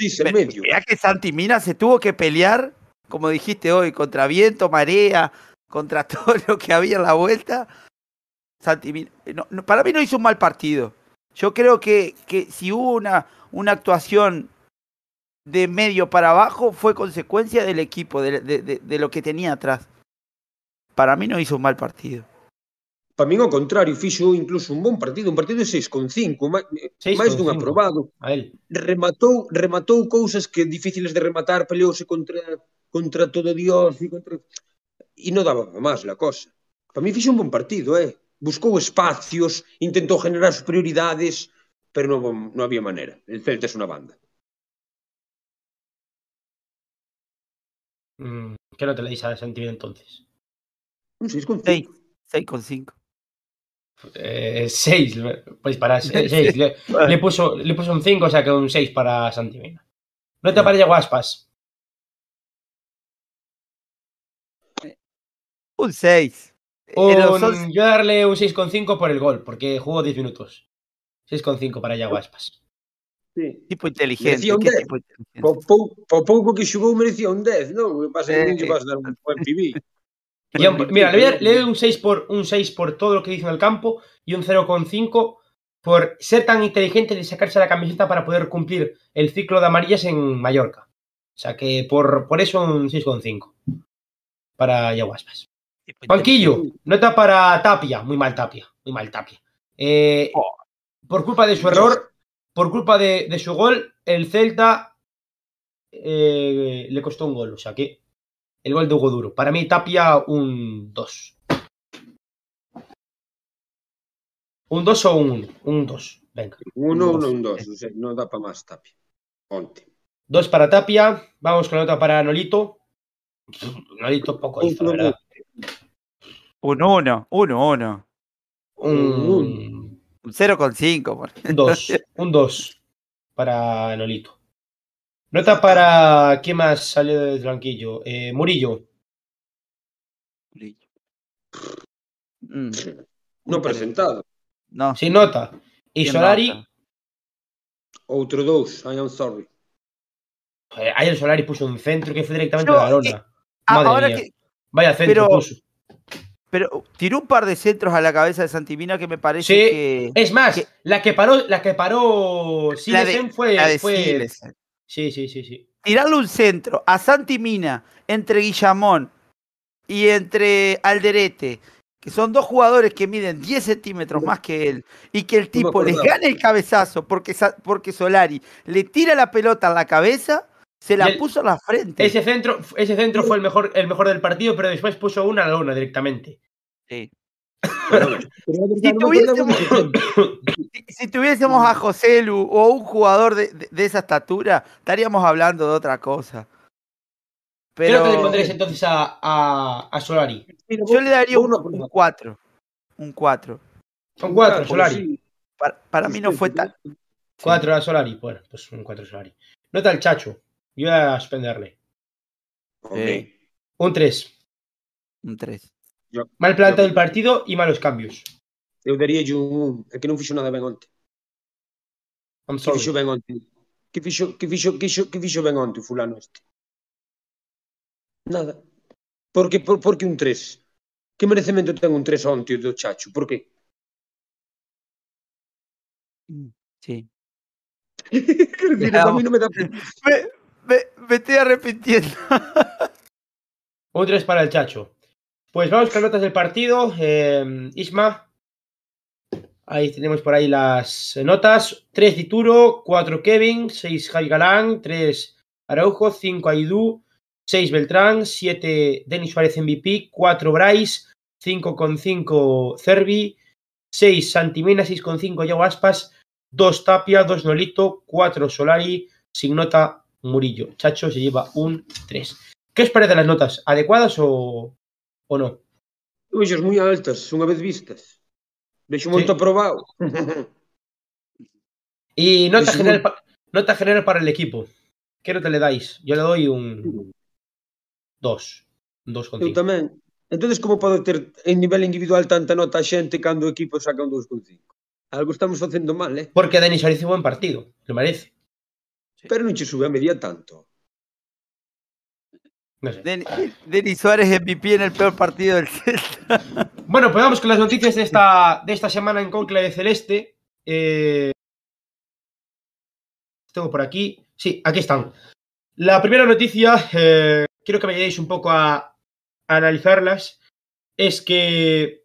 Oh, e Pero, medio. mirá que Santi Mina se tuvo que pelear, como dijiste hoy, contra viento, marea, contra todo lo que había en la vuelta. Santi Mina, no, no, para mí no hizo un mal partido. Yo creo que, que si hubo una, una actuación de medio para abajo, fue consecuencia del equipo, de, de- de- de lo que tenía atrás. Para mí no hizo un mal partido. Para min, ao contrario, fixo incluso un bon partido, un partido de 6,5, máis, Seis máis con dun cinco. aprobado. A él. Rematou, rematou cousas que difíciles de rematar, peleouse contra contra todo Dios e contra e non daba máis la cosa. Para mí fixo un bon partido, eh. Buscou espacios, intentou generar superioridades, pero non, non había maneira. El Celta é unha banda. Mm, ¿Qué nota le dais a Santi Mina entonces? Un 6,5. Seis, seis con cinco. 6. pues para 6. Le, le puso, le puso un 5, o sea que un 6 para Santi Mina. Nota para Yago Aspas. Un seis. Un- En los once- yo darle un 6,5 por el gol, porque jugó 10 minutos. 6,5 para Yago Aspas. Sí. tipo inteligente. Merecía un ¿qué diez. tipo inteligente? Po, pou, po pouco que xogou merecía un 10, non? O que pasa é que Eh. non lle vas dar un buen pibí. Mira, le, voy a- le doy un 6, por, un 6 por todo lo que hizo en el campo y un 0,5 por ser tan inteligente de sacarse la camiseta para poder cumplir el ciclo de amarillas en Mallorca. O sea que por, por eso un 6,5 para Yago Aspas. Tipo Banquillo, nota para Tapia. Muy mal Tapia, muy mal Tapia. Eh, Oh. Por culpa de su error, por culpa de, de su gol, el Celta eh, le costó un gol. O sea que el gol de Hugo Duro. Para mí Tapia un 2. ¿Un 2 o un 1? Un 2. Venga. Un 1 Un dos. ou un 2, o sea, non dá pa máis tapia. Onte. 2 para Tapia. Vamos con la nota para Nolito. Nolito poco hizo, la verdad. Un uno, uno, uno. Un Un 0,5. por- Un 2. Un 2 para Nolito. Nota para. ¿Quién más salió del banquillo? Eh, Murillo. Mm, Non presentado. No. Sin nota. Y Solari. nota. Outro 2, I am sorry. eh, ayer Solari puso un centro que fue directamente a la lona. eh, Madre ahora mía. que, Vaya centro pero- puso. pero tiró un par de centros a la cabeza de Santimina que me parece Sí, que. Es más, que- la que paró, la que paró Silesen fue. la de fue-. Sí, sí, sí, sí. Tirarle un centro a Santimina entre Guillamón y entre Alderete, que son dos jugadores que miden 10 centímetros más que él, y que el tipo les gane el cabezazo porque, porque Solari le tira la pelota en la cabeza, se la el- puso en la frente. Ese centro, ese centro fue el mejor, el mejor del partido, pero después puso una a la lona directamente. Sí. Si tuviésemos-. Si, si tuviésemos a José Lu o un jugador de, de- de esa estatura, estaríamos hablando de otra cosa. Pero Creo que le pondréis entonces a, a, a Solari. Mira, yo le daría un, unha un cosa. 4. Un 4. Son cuatro, Claro, Solari. Para, para mí no fue tan. Cuatro a Solari. Bueno, pues un cuatro a Solari. Nota al Chacho. Yo voy a suspenderle. Home, Un 3. Un 3. Mal plantado el partido y malos cambios. eu daría un 1. É que non fixo nada ben onte. I'm Que sorry. fixo ben onte? Que fixo, que fixo, que fixo, que fixo ben onte o fulano este? Nada. Porque, por, porque un 3? Que merecemento ten un 3 onte do Chacho? Por que? Sí. A mí non me dá... Me, me, me estoy arrepintiendo. Un 3 para el Chacho. Pues vamos con notas del partido. Eh, Isma. Ahí tenemos por ahí las notas. 3 Dituro, 4 Kevin, 6 Javi Galán, 3 Araujo, 5 Aidú, 6 Beltrán, 7 Denis Suárez MVP, 4 Bryce, 5,5 Cervi, 6 Santimena, 6,5 Yago Aspas, 2 Tapia, 2 Nolito, 4 Solari, sin nota Murillo. Chacho se lleva un 3. ¿Qué os parecen las notas? ¿Adecuadas o, ou non? Tu moi altas, unha vez vistas. Vexo sí. moito aprobado. e nota Vexo general, pa, nota general para el equipo. Que nota le dais? Yo le doy un 2. Un 2,5. Eu tamén. Entonces como pode ter en nivel individual tanta nota a xente cando o equipo saca un 2,5? Algo estamos facendo mal, eh? Porque Denis Ariz un buen partido, lo merece. Pero non che sube a media tanto. No sé. Denis, Denis Suárez MVP en el peor partido del Celta. Bueno, pues vamos con las noticias de esta, de esta semana en Conclave Celeste. Eh, tengo por aquí. Sí, aquí están. La primera noticia, eh, quiero que me ayudéis un poco a, a analizarlas. Es que,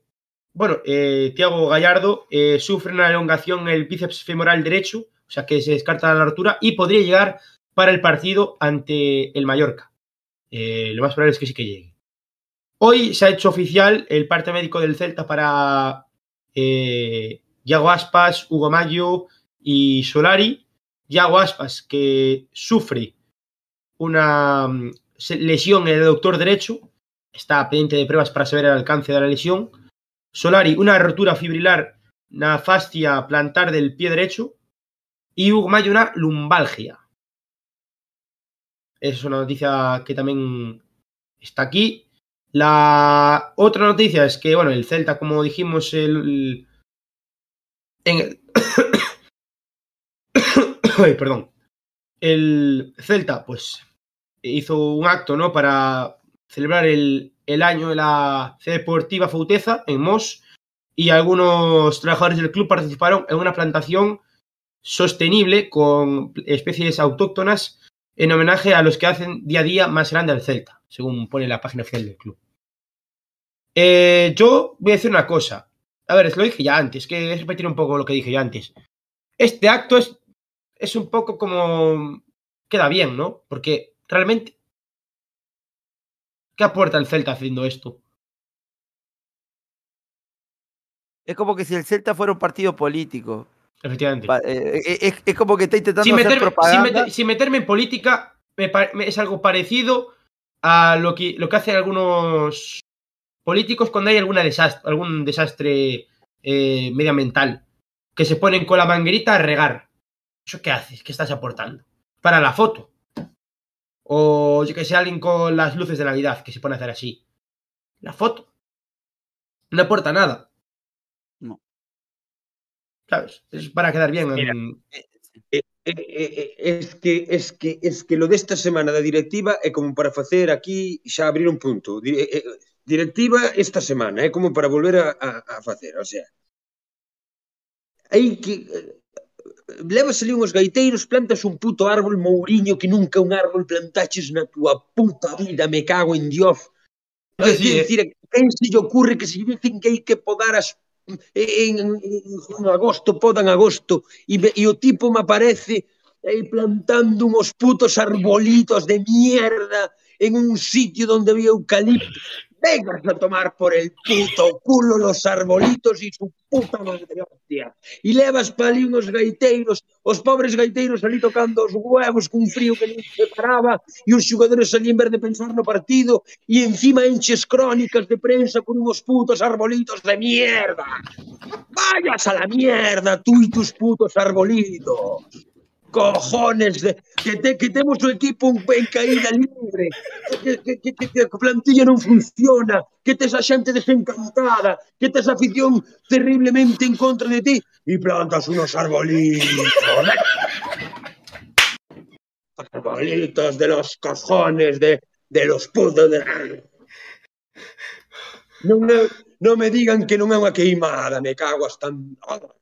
bueno, eh, Tiago Gallardo eh, sufre una elongación en el bíceps femoral derecho, o sea que se descarta la rotura y podría llegar para el partido ante el Mallorca. Eh, lo más probable es que sí que llegue. Hoy se ha hecho oficial el parte médico del Celta para eh, Yago Aspas, Hugo Mayo y Solari. Yago Aspas, que sufre una mm, lesión en el aductor derecho, está pendiente de pruebas para saber el alcance de la lesión. Solari, una rotura fibrilar, una fascia plantar del pie derecho. Y Hugo Mayo, una lumbalgia. Es una noticia que también está aquí. La otra noticia es que, bueno, el Celta, como dijimos, el, en el... Ay, perdón. El Celta, pues, hizo un acto, ¿no? Para celebrar el, el año de la C Deportiva Fauteza en Mos y algunos trabajadores del club participaron en una plantación sostenible con especies autóctonas en homenaje a los que hacen día a día más grande al Celta, según pone la página oficial del club. Eh, yo voy a decir una cosa. A ver, lo dije ya antes, que es repetir un poco lo que dije ya antes. Este acto es, es un poco como... Queda bien, ¿no? Porque realmente... ¿Qué aporta el Celta haciendo esto? Es como que si el Celta fuera un partido político. Efectivamente. Eh, eh, es, es como que está intentando sin, hacer meterme, sin, propaganda. meter- sin meterme en política, me me- es algo parecido a lo que, lo que hacen algunos políticos cuando hay alguna desastre, algún desastre eh, medioambiental. Que se ponen con la manguerita a regar. ¿Eso qué haces? ¿Qué estás aportando? Para la foto. O yo que sé, alguien con las luces de Navidad que se pone a hacer así. La foto. No aporta nada. ¿sabes? Es para quedar bien. Mira, en... eh, eh, eh, eh, eh es que es que es que lo desta semana da directiva é como para facer aquí xa abrir un punto. Eh, directiva esta semana, é como para volver a, a, a facer, o sea. Hai que levas ali uns gaiteiros, plantas un puto árbol mouriño que nunca un árbol plantaches na tua puta vida, me cago en Dios. É dicir, quen se lle ocurre que se dicen que hai que podar as en, en, en agosto, podan agosto, e, me, e o tipo me aparece aí plantando uns putos arbolitos de mierda en un sitio donde había eucalipto vengas a tomar por el puto culo los arbolitos y su puta madre, hostia. E levas pali unos gaiteiros, os pobres gaiteiros ali tocando os huevos cun frío que non se paraba e os xogadores ali en vez de pensar no partido e encima enches crónicas de prensa con unos putos arbolitos de mierda. Vayas a la mierda tú e tus putos arbolitos cojones de, que, te, que temos o equipo en caída libre que, que, que, que a plantilla non funciona que tes a xente desencantada que tes a afición terriblemente en contra de ti e plantas unos arbolitos ¿eh? arbolitos de los cojones de, de los putos de... non, non me digan que non é unha queimada me cago hasta... Oh.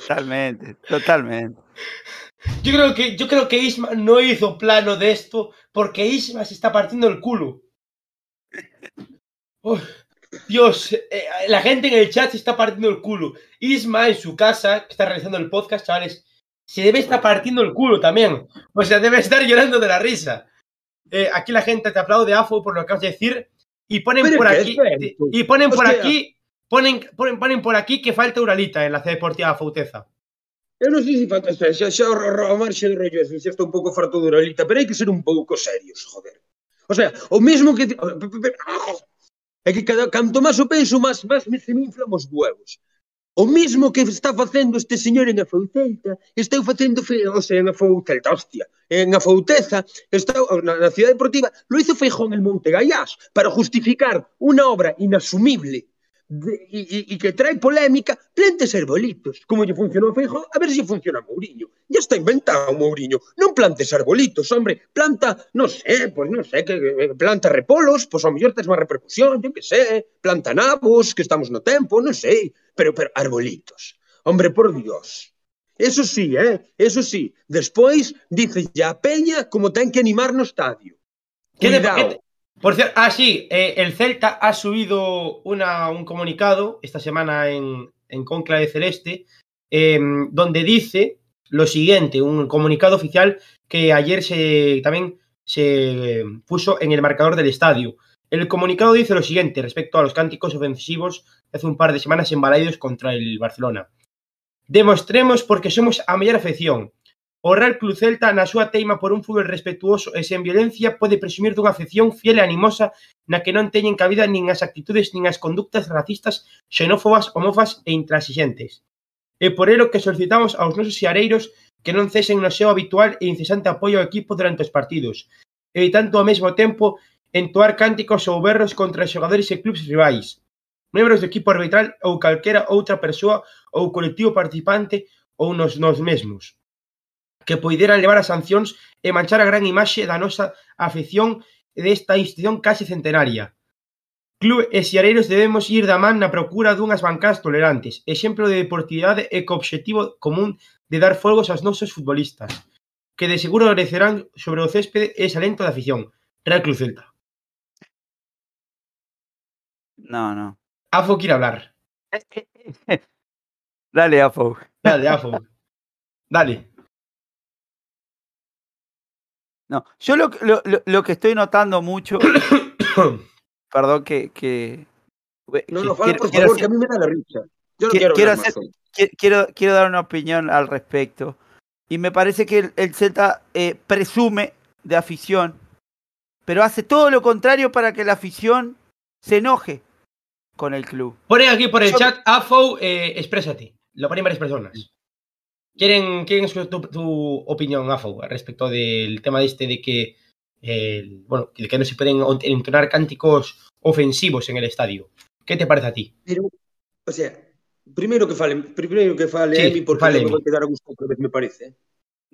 Totalmente, totalmente. Yo creo que, yo creo que Isma no hizo plano de esto porque Isma se está partiendo el culo. Oh, Dios, eh, la gente en el chat se está partiendo el culo. Isma en su casa, que está realizando el podcast, chavales, se debe estar partiendo el culo también. O sea, debe estar llorando de la risa. Eh, aquí la gente te aplaude, Afo, por lo que acabas de decir. Y ponen Pero por ¿qué aquí, es y ponen por aquí, ponen, ponen, ponen por aquí que falta Uralita en la C Deportiva Fauteza. Eu non sei se falta xa, xa, xa o, o, o marxe de rollo xa está un pouco farto de Uralita, pero hai que ser un pouco serios, joder. O sea, o mesmo que... É que cada, canto máis o penso, máis, máis me se me os huevos. O mesmo que está facendo este señor en Afoucelta, está facendo, o sea, en Afoucelta, hostia, en Afouteza, está, na, na Ciudad Deportiva, lo hizo Feijón en Monte Gallás, para justificar unha obra inasumible de, e que trae polémica, plantes arbolitos. Como lle funcionou a Feijó, a ver se funciona Mourinho. Ya está inventado Mourinho. Non plantes arbolitos, hombre. Planta, non sé, pois non sé, que, que planta repolos, pois ao mellor tes máis repercusión, yo que sé. Planta nabos, que estamos no tempo, non sei. Pero, pero arbolitos. Hombre, por Dios. Eso sí, eh? Eso sí. Despois, dice a Peña como ten que animar no estadio. ¿Qué de-. Por cierto, ah, sí, eh, el Celta ha subido una, un comunicado esta semana en, en Conclave Celeste, eh, donde dice lo siguiente, un comunicado oficial que ayer se también se puso en el marcador del estadio. El comunicado dice lo siguiente respecto a los cánticos ofensivos hace un par de semanas en Balaidos contra el Barcelona. Demostremos porque somos a mellor afección. O Real Club Celta, na súa teima por un fútbol respetuoso e sen violencia, pode presumir dunha afección fiel e animosa na que non teñen cabida nin as actitudes nin as conductas racistas, xenófobas, homófas e intransigentes. E por elo que solicitamos aos nosos xareiros que non cesen no seu habitual e incesante apoio ao equipo durante os partidos, e tanto ao mesmo tempo entoar cánticos ou berros contra xogadores e clubes rivais, membros do equipo arbitral ou calquera outra persoa ou colectivo participante ou nos nos mesmos que poidera levar a sancións e manchar a gran imaxe da nosa afección desta institución case centenaria. Club e Siareiros debemos ir da man na procura dunhas bancadas tolerantes, exemplo de deportividade e co obxectivo común de dar folgos aos nosos futbolistas, que de seguro agradecerán sobre o céspede ese alento da afición. Real Club Celta. No, no. Afo quiere hablar. Dale, Afo. Dale, Afo. Dale. No, yo lo, que- lo, lo- que estoy notando mucho, perdón que... que No, que no, por quiero favor, hacer- que a mí me da la risa. Yo no Qui- quiero, quiero hacer- quiero, quiero dar una opinión al respecto. Y me parece que el, el Celta eh, presume de afición, pero hace todo lo contrario para que la afición se enoje con el club. Ponen aquí por el Yo- chat, Afo, eh, exprésate. Lo ponen varias personas. ¿Quieren, quieren escuchar tu, tu opinión, Afo, respecto del tema de este de que, eh, bueno, de que no se pueden entonar cánticos ofensivos en el estadio? ¿Qué te parece a ti? Pero, o sea, primeiro que fale, primeiro que fale Sí, Emi, porque fale me vai quedar a gusto vez, me parece.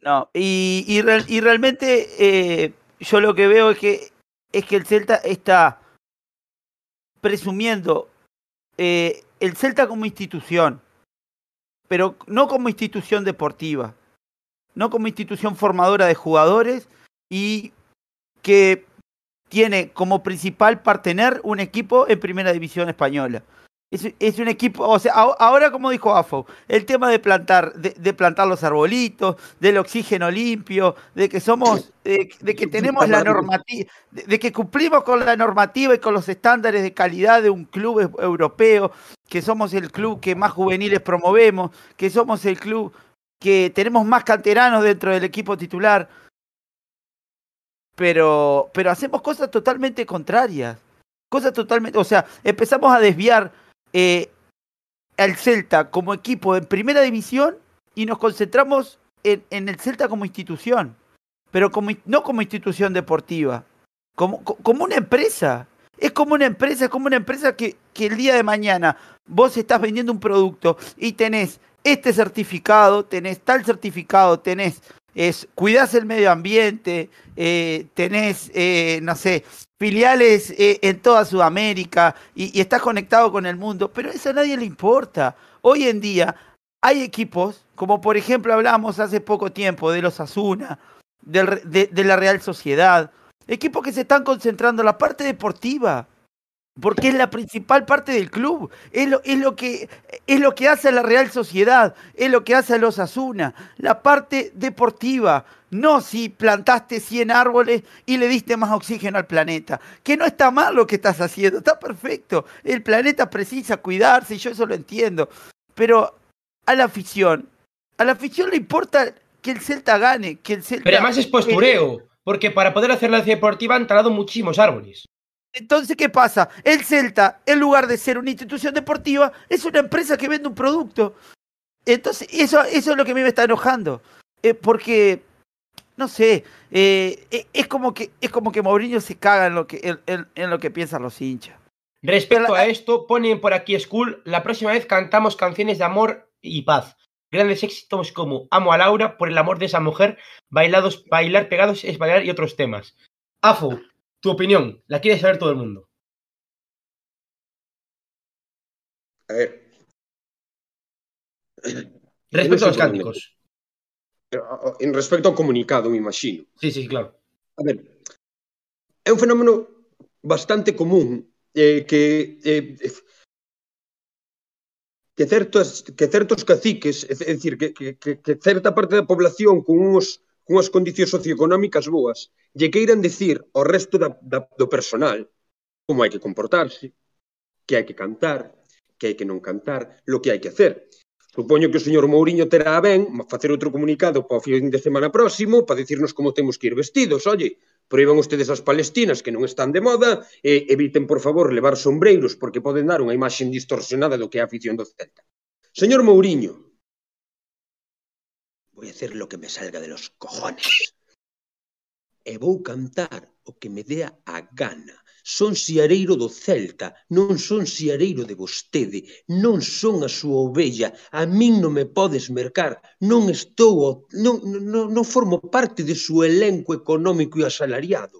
No, y, y, real- y realmente eh, yo lo que veo es que, es que el Celta está presumiendo eh, el Celta como institución, pero no como institución deportiva, no como institución formadora de jugadores y que tiene como principal partener un equipo en primera división española. Es, un equipo, o sea, ahora como dijo Afo, el tema de plantar, de, plantar los arbolitos, del oxígeno limpio, de que somos, de que tenemos la normativa, de, que cumplimos con la normativa y con los estándares de calidad de un club europeo, que somos el club que más juveniles promovemos, que somos el club que tenemos más canteranos dentro del equipo titular. Pero, pero hacemos cosas totalmente contrarias. Cosas totalmente, o sea, empezamos a desviar eh, al Celta como equipo en primera división y nos concentramos en, el Celta como institución, pero como, no como institución deportiva, como, como una empresa. Es como una empresa, es como una empresa que, el día de mañana vos estás vendiendo un producto y tenés este certificado, tenés tal certificado, tenés, es, cuidás el medio ambiente, eh, tenés, eh, no sé, filiales eh, en toda Sudamérica y, estás conectado con el mundo, pero eso a nadie le importa. Hoy en día hay equipos, como por ejemplo hablamos hace poco tiempo de los Asuna, de, la Real Sociedad, equipos que se están concentrando en la parte deportiva, porque es la principal parte del club, es lo, es lo, que, es lo que hace a la Real Sociedad, es lo que hace a los Asuna, la parte deportiva, no si plantaste 100 árboles y le diste más oxígeno al planeta, que no está mal lo que estás haciendo, está perfecto, el planeta precisa cuidarse, y yo eso lo entiendo, pero a la afición. A la afición le importa que el Celta gane, que el Celta... Pero además es postureo, porque para poder hacer la deportiva han talado muchísimos árboles. Entonces, ¿qué pasa? El Celta, en lugar de ser una institución deportiva, es una empresa que vende un producto. Entonces, eso, eso es lo que a mí me está enojando. Eh, porque, no sé, eh, eh, es, como que, es como que Mourinho se caga en lo que, en, en lo que piensan los hinchas. Respecto a esto, ponen por aquí School, la próxima vez cantamos canciones de amor y paz. Grandes éxitos como Amo a Laura, por el amor de esa mujer, bailados, bailar pegados es bailar y otros temas. Afo, tu opinión, la quiere saber todo el mundo. A ver. Respecto a los cánticos. En respecto ao comunicado, me imagino. Sí, sí, claro. A ver, é un fenómeno bastante común eh, que eh, que certos que certos caciques, é dicir, que, que, que certa parte da población con uns cunhas condicións socioeconómicas boas, lle queiran decir ao resto da, da, do personal como hai que comportarse, que hai que cantar, que hai que non cantar, lo que hai que hacer. Supoño que o señor Mourinho terá ben facer outro comunicado para o fin de semana próximo para dicirnos como temos que ir vestidos. Oye, proíban ustedes as palestinas que non están de moda, e eviten, por favor, levar sombreiros porque poden dar unha imaxe distorsionada do que é a afición do Celta. Señor Mourinho, voy a hacer lo que me salga de los cojones. E vou cantar o que me dea a gana. Son siareiro do Celta, non son siareiro de vostede, non son a súa ovella, a min non me podes mercar, non estou, non, non, non formo parte de súa elenco económico e asalariado.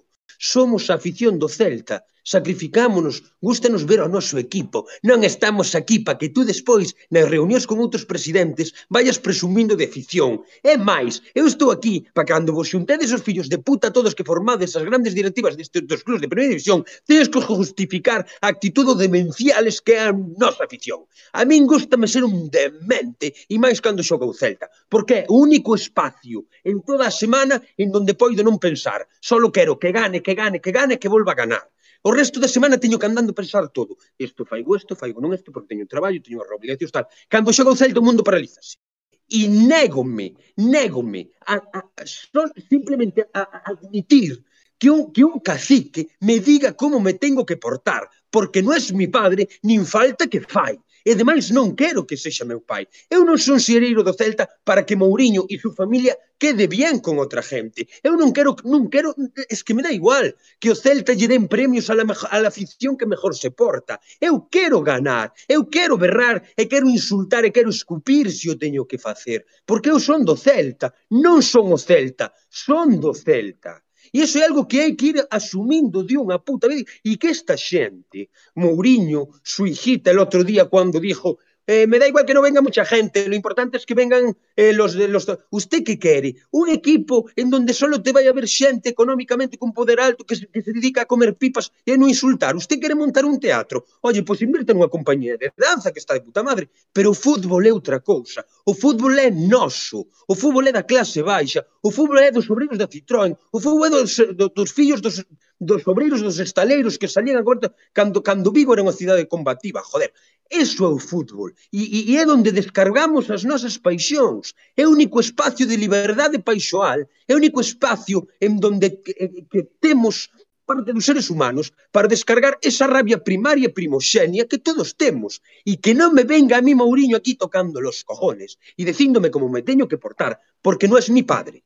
Somos a afición do Celta, sacrificámonos, gústanos ver o noso equipo. Non estamos aquí para que tú despois, nas reunións con outros presidentes, vayas presumindo de afición. É máis, eu estou aquí para cando vos xuntedes os fillos de puta todos que formades as grandes directivas destes dos clubes de primeira división, tedes que justificar a actitude demenciales que é a nosa afición. A min gustame ser un demente e máis cando xoga o Celta, porque é o único espacio en toda a semana en donde poido non pensar. Solo quero que gane, que gane, que gane, que volva a ganar. O resto da semana teño que andando pensar todo. Isto faigo isto, faigo non isto, porque teño traballo, teño as obligacións, tal. Cando xoga o Celta, o mundo paralízase. E négome, négome a, a, a son, simplemente a, a admitir que un, que un cacique me diga como me tengo que portar, porque non é mi padre, nin falta que fai. E demais non quero que sexa meu pai. Eu non son xereiro do Celta para que Mourinho e súa familia quede bien con outra gente. Eu non quero, non quero, es que me dá igual que o Celta lle den premios a la, a la afición que mejor se porta. Eu quero ganar, eu quero berrar, e quero insultar, e quero escupir se o teño que facer. Porque eu son do Celta, non son o Celta, son do Celta. E iso é algo que hai que ir asumindo de unha puta vez. E que esta xente, Mourinho, Suijita, el outro día cando dixo eh, me da igual que non venga mucha gente, lo importante es que vengan eh, los de los... Usted que quere? Un equipo en donde solo te vai a ver xente económicamente con poder alto que se, que se dedica a comer pipas e a non insultar. Usted quere montar un teatro? Oye, pois pues invirta nunha compañía de danza que está de puta madre, pero o fútbol é outra cousa. O fútbol é noso, o fútbol é da clase baixa, o fútbol é dos obreiros da Citroën, o fútbol é dos, dos, dos fillos dos, dos obreiros dos estaleiros que salían a cuarta cando, cando Vigo era unha cidade combativa, joder. Eso é o fútbol. E, e, e é onde descargamos as nosas paixóns. É único espacio de liberdade paixoal. É o único espacio en donde que, que temos parte dos seres humanos para descargar esa rabia primaria primoxenia que todos temos e que non me venga a mí Mourinho aquí tocando los cojones e dicíndome como me teño que portar porque non es mi padre.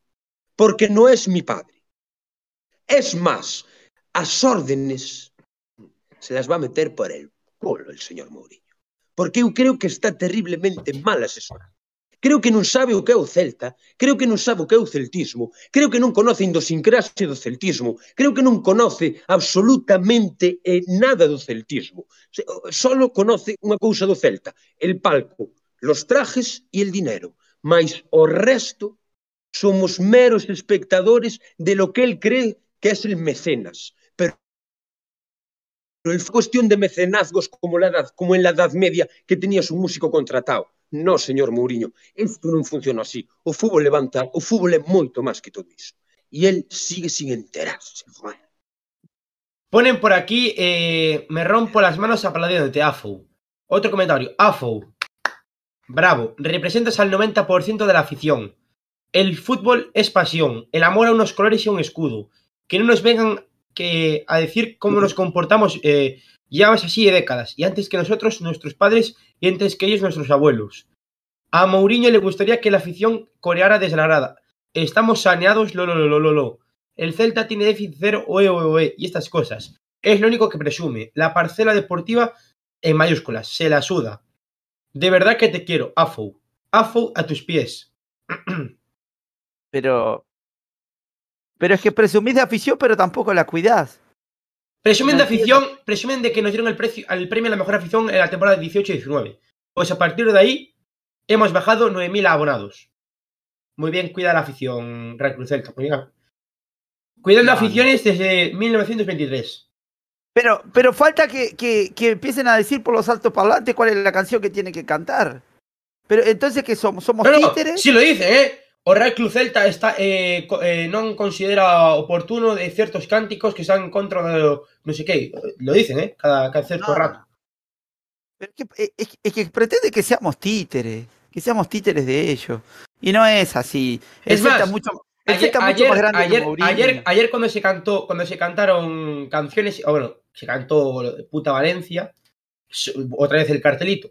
Porque non es mi padre. Es más, as órdenes se las va a meter por el culo el señor Mourinho. porque eu creo que está terriblemente mal asesorado. Creo que non sabe o que é o Celta, creo que non sabe o que é o celtismo, creo que non conoce a indosincrasia do celtismo, creo que non conoce absolutamente eh, nada do celtismo. Solo conoce unha cousa do Celta, el palco, los trajes e el dinero, mas o resto somos meros espectadores de lo que él cree que es el mecenas, Es cuestión de mecenazgos como, la edad, como en la Edad Media que tenías un músico contratado. No, señor Mourinho, isto non funciona así. O fútbol levanta, o fútbol é moito máis que todo iso. E el sigue sin enterarse, joder. Ponen por aquí, eh, me rompo las manos aplaudiéndote, Afo. Otro comentario, Afo. Bravo, representas al 90% de la afición. El fútbol es pasión, el amor a unos colores y un escudo. Que no nos vengan que, a decir cómo nos comportamos. Eh, llevas así de décadas, y antes que nosotros, nuestros padres, y antes que ellos, nuestros abuelos. A Mourinho le gustaría que la afición coreara desde. Estamos saneados, lo, lo, lo, lo, lo. El Celta tiene déficit cero, oe, oe, oe, y estas cosas. Es lo único que presume. La parcela deportiva en mayúsculas, se la suda. De verdad que te quiero, Afo. Afo a tus pies. Pero. Pero es que presumís de afición, pero tampoco la cuidás. Presumen de afición, presumen de que nos dieron el, precio, el premio a la mejor afición en la temporada 18-19. Pues a partir de ahí hemos bajado 9.000 abonados. Muy bien, cuida la afición, Real Cruz Celta. Cuidando Vale. aficiones desde 1923. Pero, pero falta que, que, que empiecen a decir por los altos parlantes cuál es la canción que tiene que cantar. Pero entonces, ¿qué somos? ¿Somos No, no, títeres? sí lo dice, ¿eh? O Real Club Celta está, eh, eh, non considera oportuno de ciertos cánticos que están en contra de lo- no sé qué. Lo dicen, ¿eh? Cada, cada cierto No, rato. Pero es, que, es- es- es que pretende que seamos títeres, que seamos títeres de ellos. Y no es así. El Es Celta más, mucho, el Ayer, Celta mucho ayer, más grande que ayer, ayer, ayer cuando se cantó, cuando se cantaron canciones, o bueno, se cantó Puta Valencia, otra vez el cartelito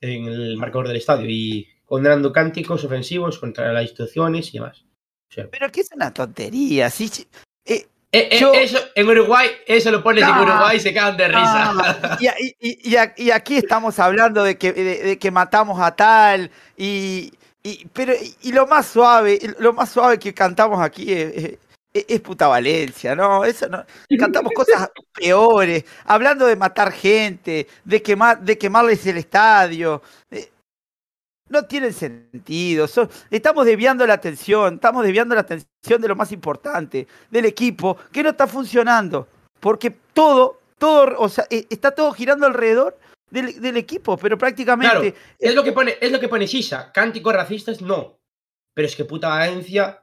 en el marcador del estadio y condenando cánticos ofensivos contra las instituciones y demás. O sea, Pero que es una tontería. Sí, sí. Eh, eh, eh, Yo- eso, en Uruguay, eso lo pones en No. Uruguay y se cagan de risa. Y, y- y- y aquí estamos hablando de que, de, de que matamos a tal y, y- pero y, lo más suave lo más suave que cantamos aquí es, es- es puta Valencia no eso no cantamos cosas peores hablando de matar gente de quemar de quemarles el estadio eh, no tienen sentido son- estamos desviando la atención estamos desviando la atención de lo más importante del equipo que no está funcionando porque todo, todo, o sea, eh, está todo girando alrededor del, del equipo, pero prácticamente. Es lo que pone, es lo que pone Sisa. Cánticos racistas, no. Pero es que puta Valencia.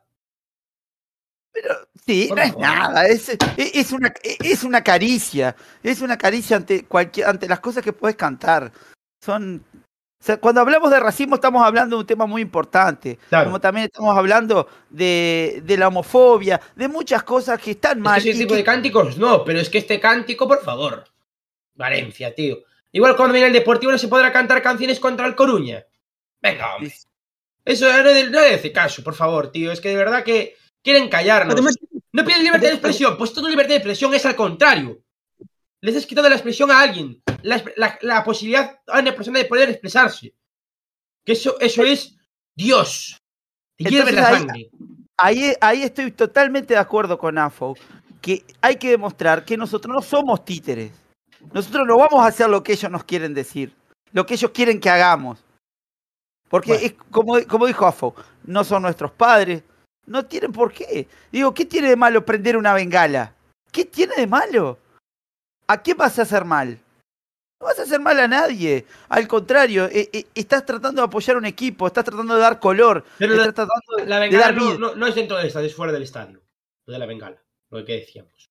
Pero sí, no es nada, es, es- es una, es una caricia, es una caricia ante cualquier, ante las cosas que puedes cantar. Son. O sea, cuando hablamos de racismo estamos hablando de un tema muy importante, Claro. como también estamos hablando de, de la homofobia, de muchas cosas que están Es mal. ese tipo que- de cánticos, no, pero es que este cántico, por favor. Valencia, tío. Igual cuando viene el Deportivo no se podrá cantar canciones contra el Coruña. Venga, hombre. Eso no le no le hace caso, por favor, tío. Es que de verdad que quieren callarnos. Además, ¿No piden libertad de expresión? Pues todo libertad de expresión es al contrario. Les has quitado la expresión a alguien. La, la- la posibilidad a una persona de poder expresarse. Que eso, eso es Dios. Te hierve la ahí- sangre. Ahí, ahí estoy totalmente de acuerdo con AFO, que hay que demostrar que nosotros no somos títeres. Nosotros no vamos a hacer lo que ellos nos quieren decir, lo que ellos quieren que hagamos. Porque Bueno. es como, como dijo AFO, no son nuestros padres, no tienen por qué. Digo, ¿qué tiene de malo prender una bengala? ¿Qué tiene de malo? ¿A quién vas a hacer mal? No vas a hacer mal a nadie. Al contrario, eh, eh, estás tratando de apoyar un equipo, estás tratando de dar color, Pero estás la, tratando de, la de bengala dar no, no- no es dentro del estadio, es fuera del estadio. Lo de la bengala, lo que decíamos.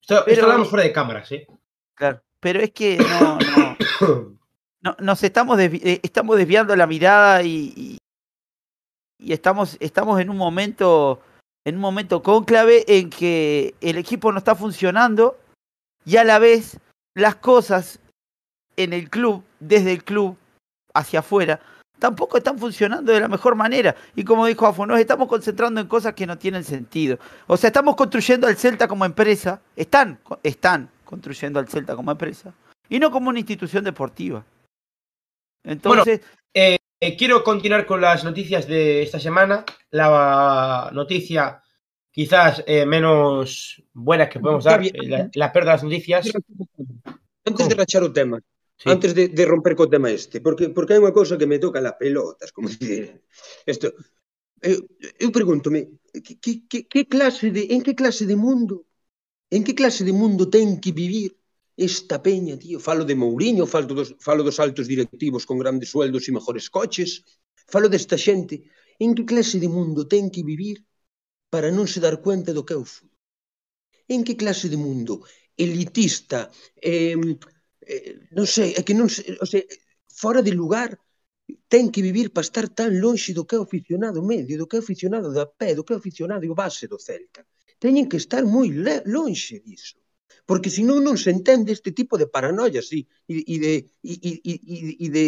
Esto, Pero- hablamos fuera de cámaras, ¿eh? Claro, pero es que no, no, no- nos estamos, desvi- eh, estamos desviando la mirada y, y, y estamos, estamos en un momento en un momento conclave en que el equipo no está funcionando y a la vez las cosas en el club, desde el club hacia afuera, tampoco están funcionando de la mejor manera. Y como dijo Afo, nos estamos concentrando en cosas que no tienen sentido. O sea, estamos construyendo al Celta como empresa, están, están construyendo al Celta como empresa, y no como una institución deportiva. Entonces... eh, quiero continuar con las noticias de esta semana. La noticia quizás eh, menos buenas que podemos dar, eh, la, la perda noticias. Antes de rachar o tema, sí. antes de, de romper co tema este, porque, porque hai unha cousa que me toca las pelotas, como dicir, Esto, eh, eu, eu pregúntome, que, que, que, que clase de, en que clase de mundo, en que clase de mundo ten que vivir esta peña, tío? Falo de Mourinho, falo dos, falo dos altos directivos con grandes sueldos e mejores coches, falo desta xente, en que clase de mundo ten que vivir para non se dar cuenta do que eu fui. En que clase de mundo elitista, eh, eh, non sei, é que non sei, o sea, fora de lugar, ten que vivir para estar tan lonxe do que é aficionado medio, do que é aficionado da pé, do que é aficionado o base do Celta. Teñen que estar moi lonxe disso. Porque senón non se entende este tipo de paranoias e, e, de, e, e, e, e de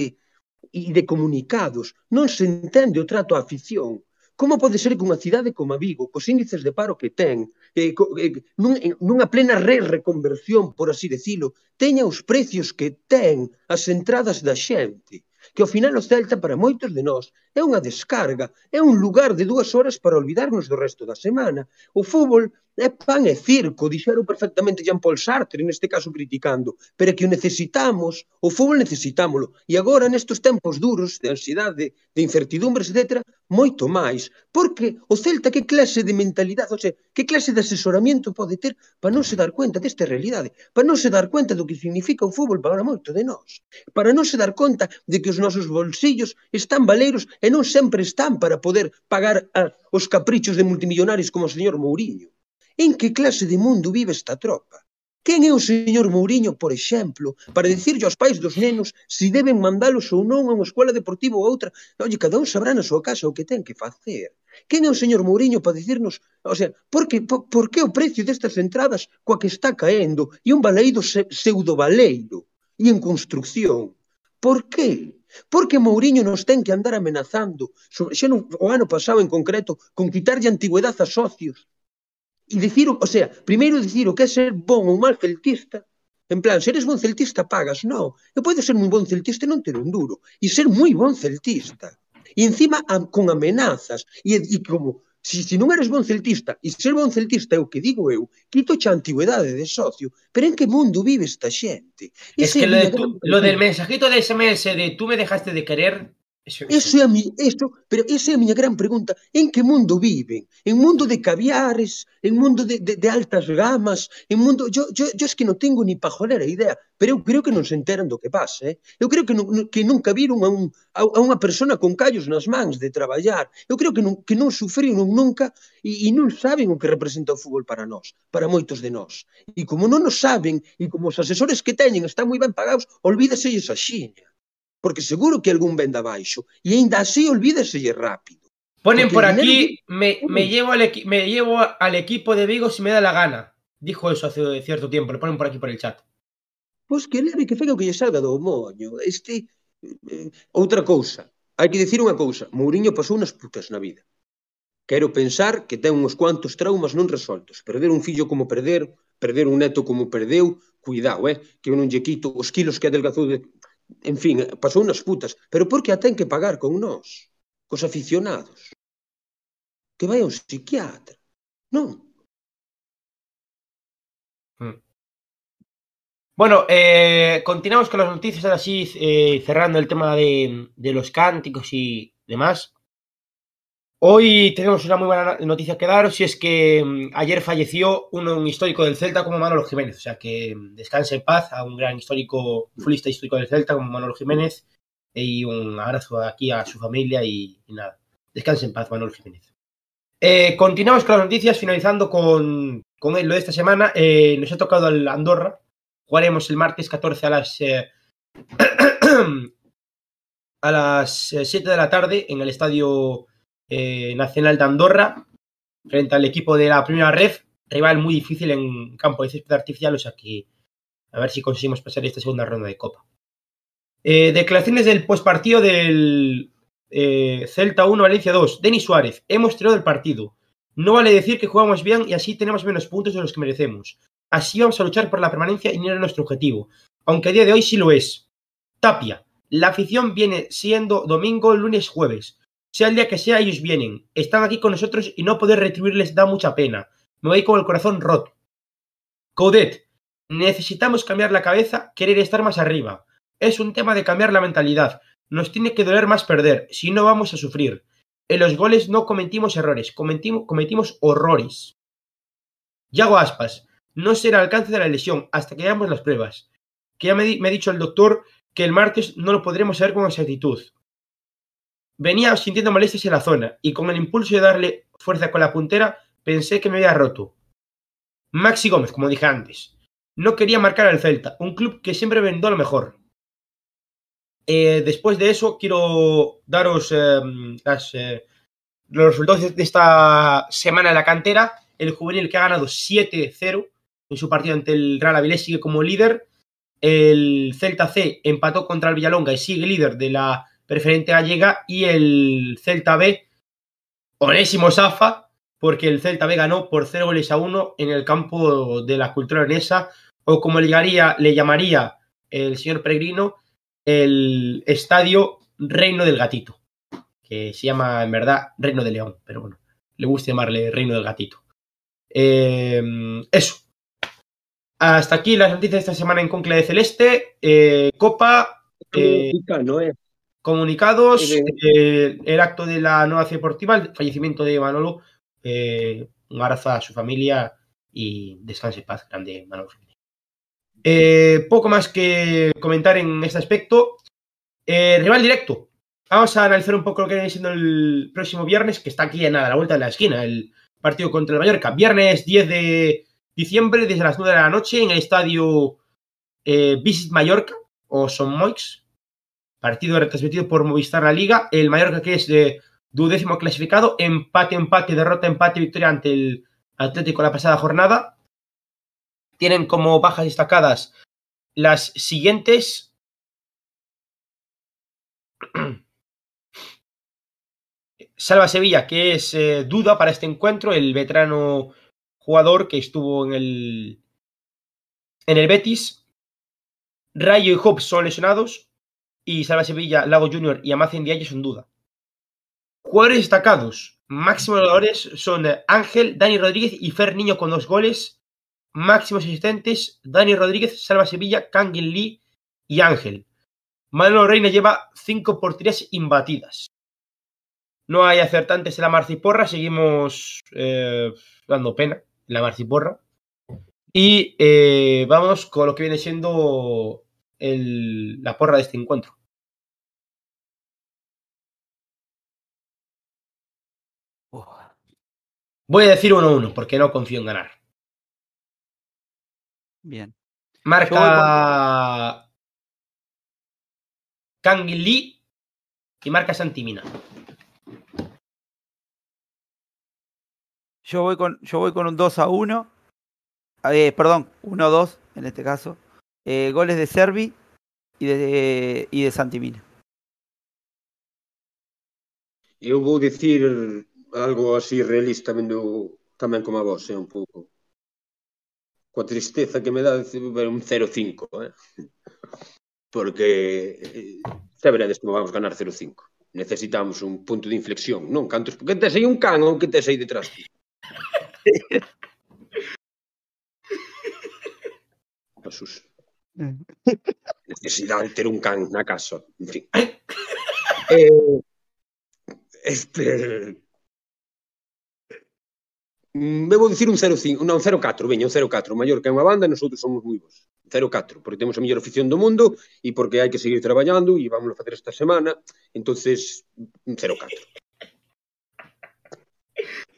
e de comunicados. Non se entende o trato á afición. Como pode ser que unha cidade como Vigo, cos índices de paro que ten, eh, co, eh, nun, nunha plena re reconversión, por así decilo, teña os precios que ten as entradas da xente? Que ao final o Celta, para moitos de nós, é unha descarga, é un lugar de dúas horas para olvidarnos do resto da semana. O fútbol é pan e circo, dixeron perfectamente Jean-Paul Sartre, neste caso criticando, pero é que o necesitamos, o fútbol necesitámolo, e agora nestes tempos duros de ansiedade, de incertidumbres, etc., moito máis, porque o Celta que clase de mentalidade, ou sea, que clase de asesoramento pode ter para non se dar cuenta desta realidade, para non se dar cuenta do que significa o fútbol para moito de nós, para non se dar conta de que os nosos bolsillos están valeiros E non sempre están para poder pagar a, os caprichos de multimillonarios como o señor Mourinho. En que clase de mundo vive esta tropa? Quen é o señor Mourinho, por exemplo, para dicirlle aos pais dos nenos se deben mandalos ou non a unha escola deportiva ou outra? Oye, cada un sabrá na súa casa o que ten que facer. Quen é o señor Mourinho para dicirnos, o sea, por que, por, por que o precio destas entradas coa que está caendo e un baleiro se, pseudo baleiro e en construcción? Por que? Porque Mourinho nos ten que andar amenazando, xa no, o ano pasado en concreto, con quitarlle antigüedade a socios. E dicir, o sea, primeiro dicir o que é ser bon ou mal celtista, En plan, se eres bon celtista pagas, non. Eu podo ser moi bon celtista e non ter un duro. E ser moi bon celtista. E encima a, con amenazas. E, e como Si, si non eres bon celtista, e ser bon celtista é o que digo eu, quito xa antigüedade de socio, pero en que mundo vive esta xente? Ese es que lo, de tu, lo del mensajito de SMS de tú me dejaste de querer, Eso, eso, é a mi, eso, pero esa é a miña gran pregunta. En que mundo viven? En mundo de caviares? En mundo de, de, de altas gamas? En mundo... Yo, yo, yo es que non tengo ni pajolera idea, pero eu creo que non se enteran do que pasa. Eh? Eu creo que, non, que nunca viron a, un, a, a unha persona con callos nas mans de traballar. Eu creo que non, que non sufriron nunca e, e non saben o que representa o fútbol para nós, para moitos de nós. E como non nos saben, e como os asesores que teñen están moi ben pagados, olvídase esa xiña porque seguro que algún venda baixo, e aínda así olvídeselle rápido. Ponen por aquí, me, me, llevo al me llevo al equipo de Vigo si me da la gana. Dijo eso hace cierto tiempo, lo ponen por aquí por el chat. Pois que leve que fega o que lle salga do moño. Este, eh, outra cousa, hai que dicir unha cousa, Mourinho pasou unas putas na vida. Quero pensar que ten uns cuantos traumas non resoltos. Perder un fillo como perder, perder un neto como perdeu, cuidado, eh, que eu non lle quito os kilos que adelgazou de en fin, pasou unas putas, pero por que a ten que pagar con nós, cos aficionados? Que vai a un psiquiatra. Non. Hmm. Bueno, eh, continuamos con las noticias, ahora sí, eh, cerrando el tema de los cánticos y demás. Hoy tenemos una muy buena noticia que daros y es que mm, ayer falleció un, histórico del Celta como Manolo Jiménez. O sea que mm, descanse en paz a un gran histórico, futbolista histórico del Celta como Manolo Jiménez. Y un abrazo aquí a su familia y, nada. Descanse en paz, Manolo Jiménez. Eh, continuamos con las noticias, finalizando con, con lo de esta semana. Eh, nos ha tocado el Andorra. Jugaremos el martes 14 a las eh, a las 7 de la tarde en el estadio eh, Nacional de Andorra. frente al equipo de la primera red, rival muy difícil en campo de césped artificial, o sea que a ver si conseguimos pasar esta segunda ronda de Copa. Eh, declaraciones del postpartido del eh, Celta 1, Valencia 2. Denis Suárez, hemos tirado el partido. No vale decir que jugamos bien y así tenemos menos puntos de los que merecemos. Así vamos a luchar por la permanencia y no era nuestro objetivo, aunque a día de hoy sí lo es. Tapia, la afición viene siendo domingo, lunes, jueves. Sea el día que sea, ellos vienen. Están aquí con nosotros y no poder retribuirles da mucha pena. Me voy con el corazón roto. Coudet, necesitamos cambiar la cabeza, querer estar más arriba. Es un tema de cambiar la mentalidad. Nos tiene que doler más perder, si no vamos a sufrir. En los goles no cometimos errores, cometimos, cometimos horrores. Yago Aspas, no será alcance de la lesión hasta que veamos las pruebas. Que ya me, me ha dicho el doctor que el martes no lo podremos saber con exactitud. Venía sintiendo molestias en la zona y con el impulso de darle fuerza con la puntera pensé que me había roto. Maxi Gómez, como dije antes, no quería marcar al Celta, un club que siempre vendó lo mejor. Eh, después de eso, quiero daros las, eh, los resultados de esta semana en la cantera. El juvenil que ha ganado 7-0 en su partido ante el Real Avilés sigue como líder. El Celta C empató contra el Villalonga y sigue líder de la preferente gallega. Y el Celta B, onésimo Safa, porque el Celta B ganó por 0 goles a 1 en el campo de la cultura leonesa, o como le, llamaría, le llamaría el señor Peregrino, el estadio Reino del Gatito, que se llama en verdad Reino de León, pero bueno, le gusta llamarle Reino del Gatito. Eh, eso. Hasta aquí las noticias de esta semana en Conclave Celeste. Eh, Copa. Eh, no es. Comunicados. Eh, el acto de la nueva deportiva, el fallecimiento de Manolo. eh, un abrazo a su familia y descanse en paz, grande Manolo. Eh, poco más que comentar en este aspecto. Rival directo. Vamos a analizar un poco lo que viene siendo el próximo viernes, que está aquí en nada, a la vuelta de la esquina, el partido contra el Mallorca. Viernes 10 de diciembre, desde las 9 de la noche, en el estadio Visit Mallorca, o Son Moix. Partido retransmitido por Movistar La Liga. El Mallorca, que es de duodécimo clasificado, empate, empate, derrota, empate, victoria ante el Atlético la pasada jornada. Tienen como bajas destacadas las siguientes. Salva Sevilla, que es eh, duda para este encuentro, el veterano jugador que estuvo en el, en el Betis. Rayo y Hobbs son lesionados. Y Salva Sevilla, Lago Junior y Amacen Diallo son duda. Jugadores destacados. Máximos goleadores son Ángel, Dani Rodríguez y Fer Niño con dos goles. Máximos asistentes, Dani Rodríguez, Salva Sevilla, Kangin Lee y Ángel. Manolo Reina lleva cinco porterías imbatidas. No hay acertantes en la marciporra, seguimos eh, dando pena en la marciporra. Y eh, vamos con lo que viene siendo el- la porra de este encuentro. Uf, Voy a decir 1-1 porque no confío en ganar. bien. Marca Kangin Lee y marca Santimina. Yo voy con, yo voy con un 2 a 1. Eh, perdón, 1 a 2 en este caso. eh, goles de Servi e de, e de Santimina. Eu vou dicir algo así realista tamén, do, tamén como a vos, eh, un pouco. Coa tristeza que me dá ver un 0-5, eh? porque eh, xa veredes como vamos ganar 0-5. Necesitamos un punto de inflexión, non? Cantos, que tes aí un can ou que tes aí detrás? Jesús. Necesidade de ter un can na casa, en fin. Eh, este Mm, Debo dicir un 0,5, non, 0,4, veña, un 0,4. O Mallorca é unha banda e nosotros somos moi bons. 0,4, porque temos a mellor afición do mundo e porque hai que seguir traballando e vamos a facer esta semana. entonces un 0,4.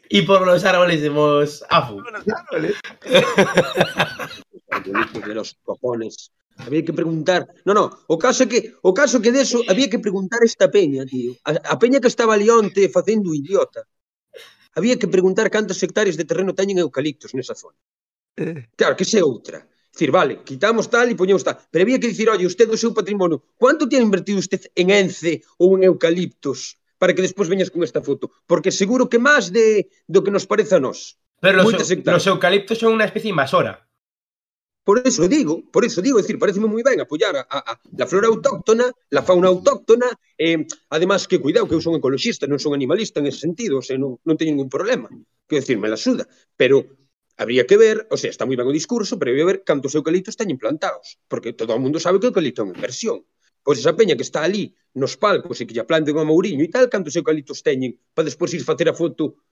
Y por los árboles hemos Afu. algoritmos de los cojones. Había que preguntar. No, no, o caso é que o caso que deso había que preguntar esta peña, tío. A, a peña que estaba ali onte facendo idiota. Había que preguntar cantos hectáreas de terreno teñen eucaliptos nesa zona. Eh. Claro, que se outra. Dicir, vale, quitamos tal e poñemos tal. Pero había que dicir, oye, usted do seu patrimonio, quanto tiene invertido usted en ence ou en eucaliptos para que despois veñas con esta foto? Porque seguro que máis de do que nos parece a nós. Pero os, los eucaliptos son unha especie invasora. Por eso digo, por eso digo, es decir, pareceme moi ben apoiar a, a, a la flora autóctona, la fauna autóctona, eh, además que cuidado que eu son ecologista, non son animalista en ese sentido, o sea, non, non teño ningún problema. Quero decir, me la suda, pero habría que ver, o sea, está moi ben o discurso, pero habría que ver cantos eucaliptos teñen plantados, porque todo o mundo sabe que o eucalipto é unha inversión. Pois esa peña que está ali nos palcos e que lla planten a Mourinho e tal, cantos eucaliptos teñen para despois ir facer a foto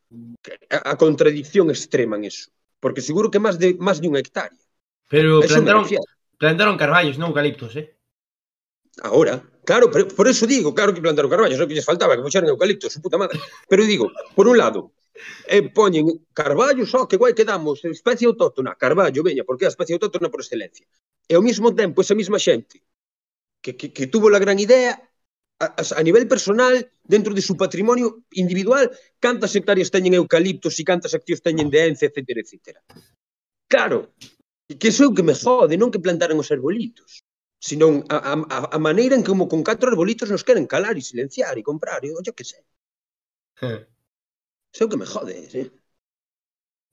a, a contradicción extrema en eso. Porque seguro que máis de máis de unha hectárea. Pero eso plantaron, plantaron carballos, non eucaliptos, eh? Ahora, claro, pero por eso digo, claro que plantaron carballos, non que lles faltaba que puxeran eucaliptos, su puta madre. Pero digo, por un lado, eh, poñen carballos, oh, que guai quedamos, especie autóctona, carballo, veña, porque é a especie autóctona por excelencia. E ao mesmo tempo, esa mesma xente que, que, que tuvo la gran idea a, a nivel personal, dentro de su patrimonio individual, cantas hectáreas teñen eucaliptos e cantas hectáreas teñen de ence, etcétera, etcétera. Claro, que iso é o que me jode, non que plantaran os arbolitos senón a, a, a maneira en como con catro arbolitos nos queren calar e silenciar e comprar, e yo que sei. O que me jode, sí.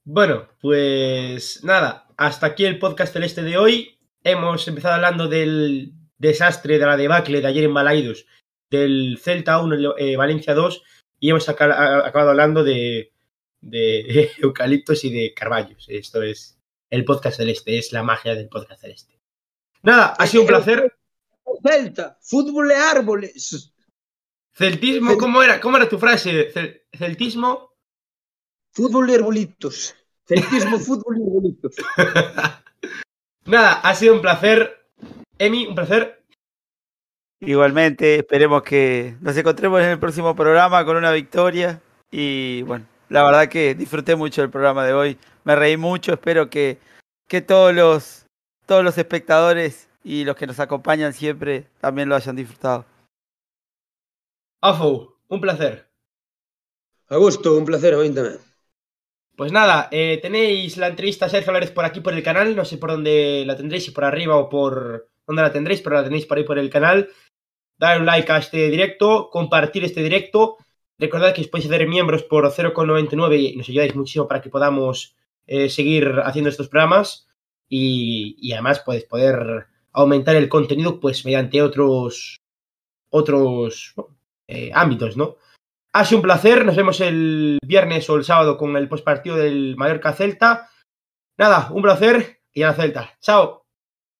Bueno, pues nada, hasta aquí el podcast celeste de hoy. Hemos empezado hablando del desastre de la debacle de ayer en Balaidos, del Celta 1, eh, Valencia 2, y hemos acabado hablando de, de eucaliptos y de carballos. Esto es el podcast celeste, es la magia del podcast celeste. Nada, ha sido un placer. Celta, fútbol e árboles. Celtismo, ¿cómo era? ¿Cómo era tu frase? Cel- celtismo. Fútbol e arbolitos. Celtismo, fútbol e arbolitos. Nada, ha sido un placer. Emi, un placer. Igualmente, esperemos que nos encontremos en el próximo programa con una victoria. Y bueno, la verdad que disfruté mucho del programa de hoy. Me reí mucho. Espero que, que todos los todos los espectadores y los que nos acompañan siempre también lo hayan disfrutado. Afo, un placer. Agosto, un placer tamén. Pues nada, eh, tenéis la entrevista a Sergio Álvarez por aquí por el canal, no sé por dónde la tendréis, si por arriba o por dónde la tendréis, pero la tenéis por ahí por el canal. Dar un like a este directo, compartir este directo. Recordad que os podéis hacer miembros por 0,99 y nos ayudáis muchísimo para que podamos eh, seguir haciendo estos programas y, además podéis poder aumentar el contenido pues mediante otros otros eh, ámbitos, ¿no? Ha sido un placer. Nos vemos el viernes o el sábado con el postpartido del Mallorca Celta. Nada, un placer y a la Celta. Chao.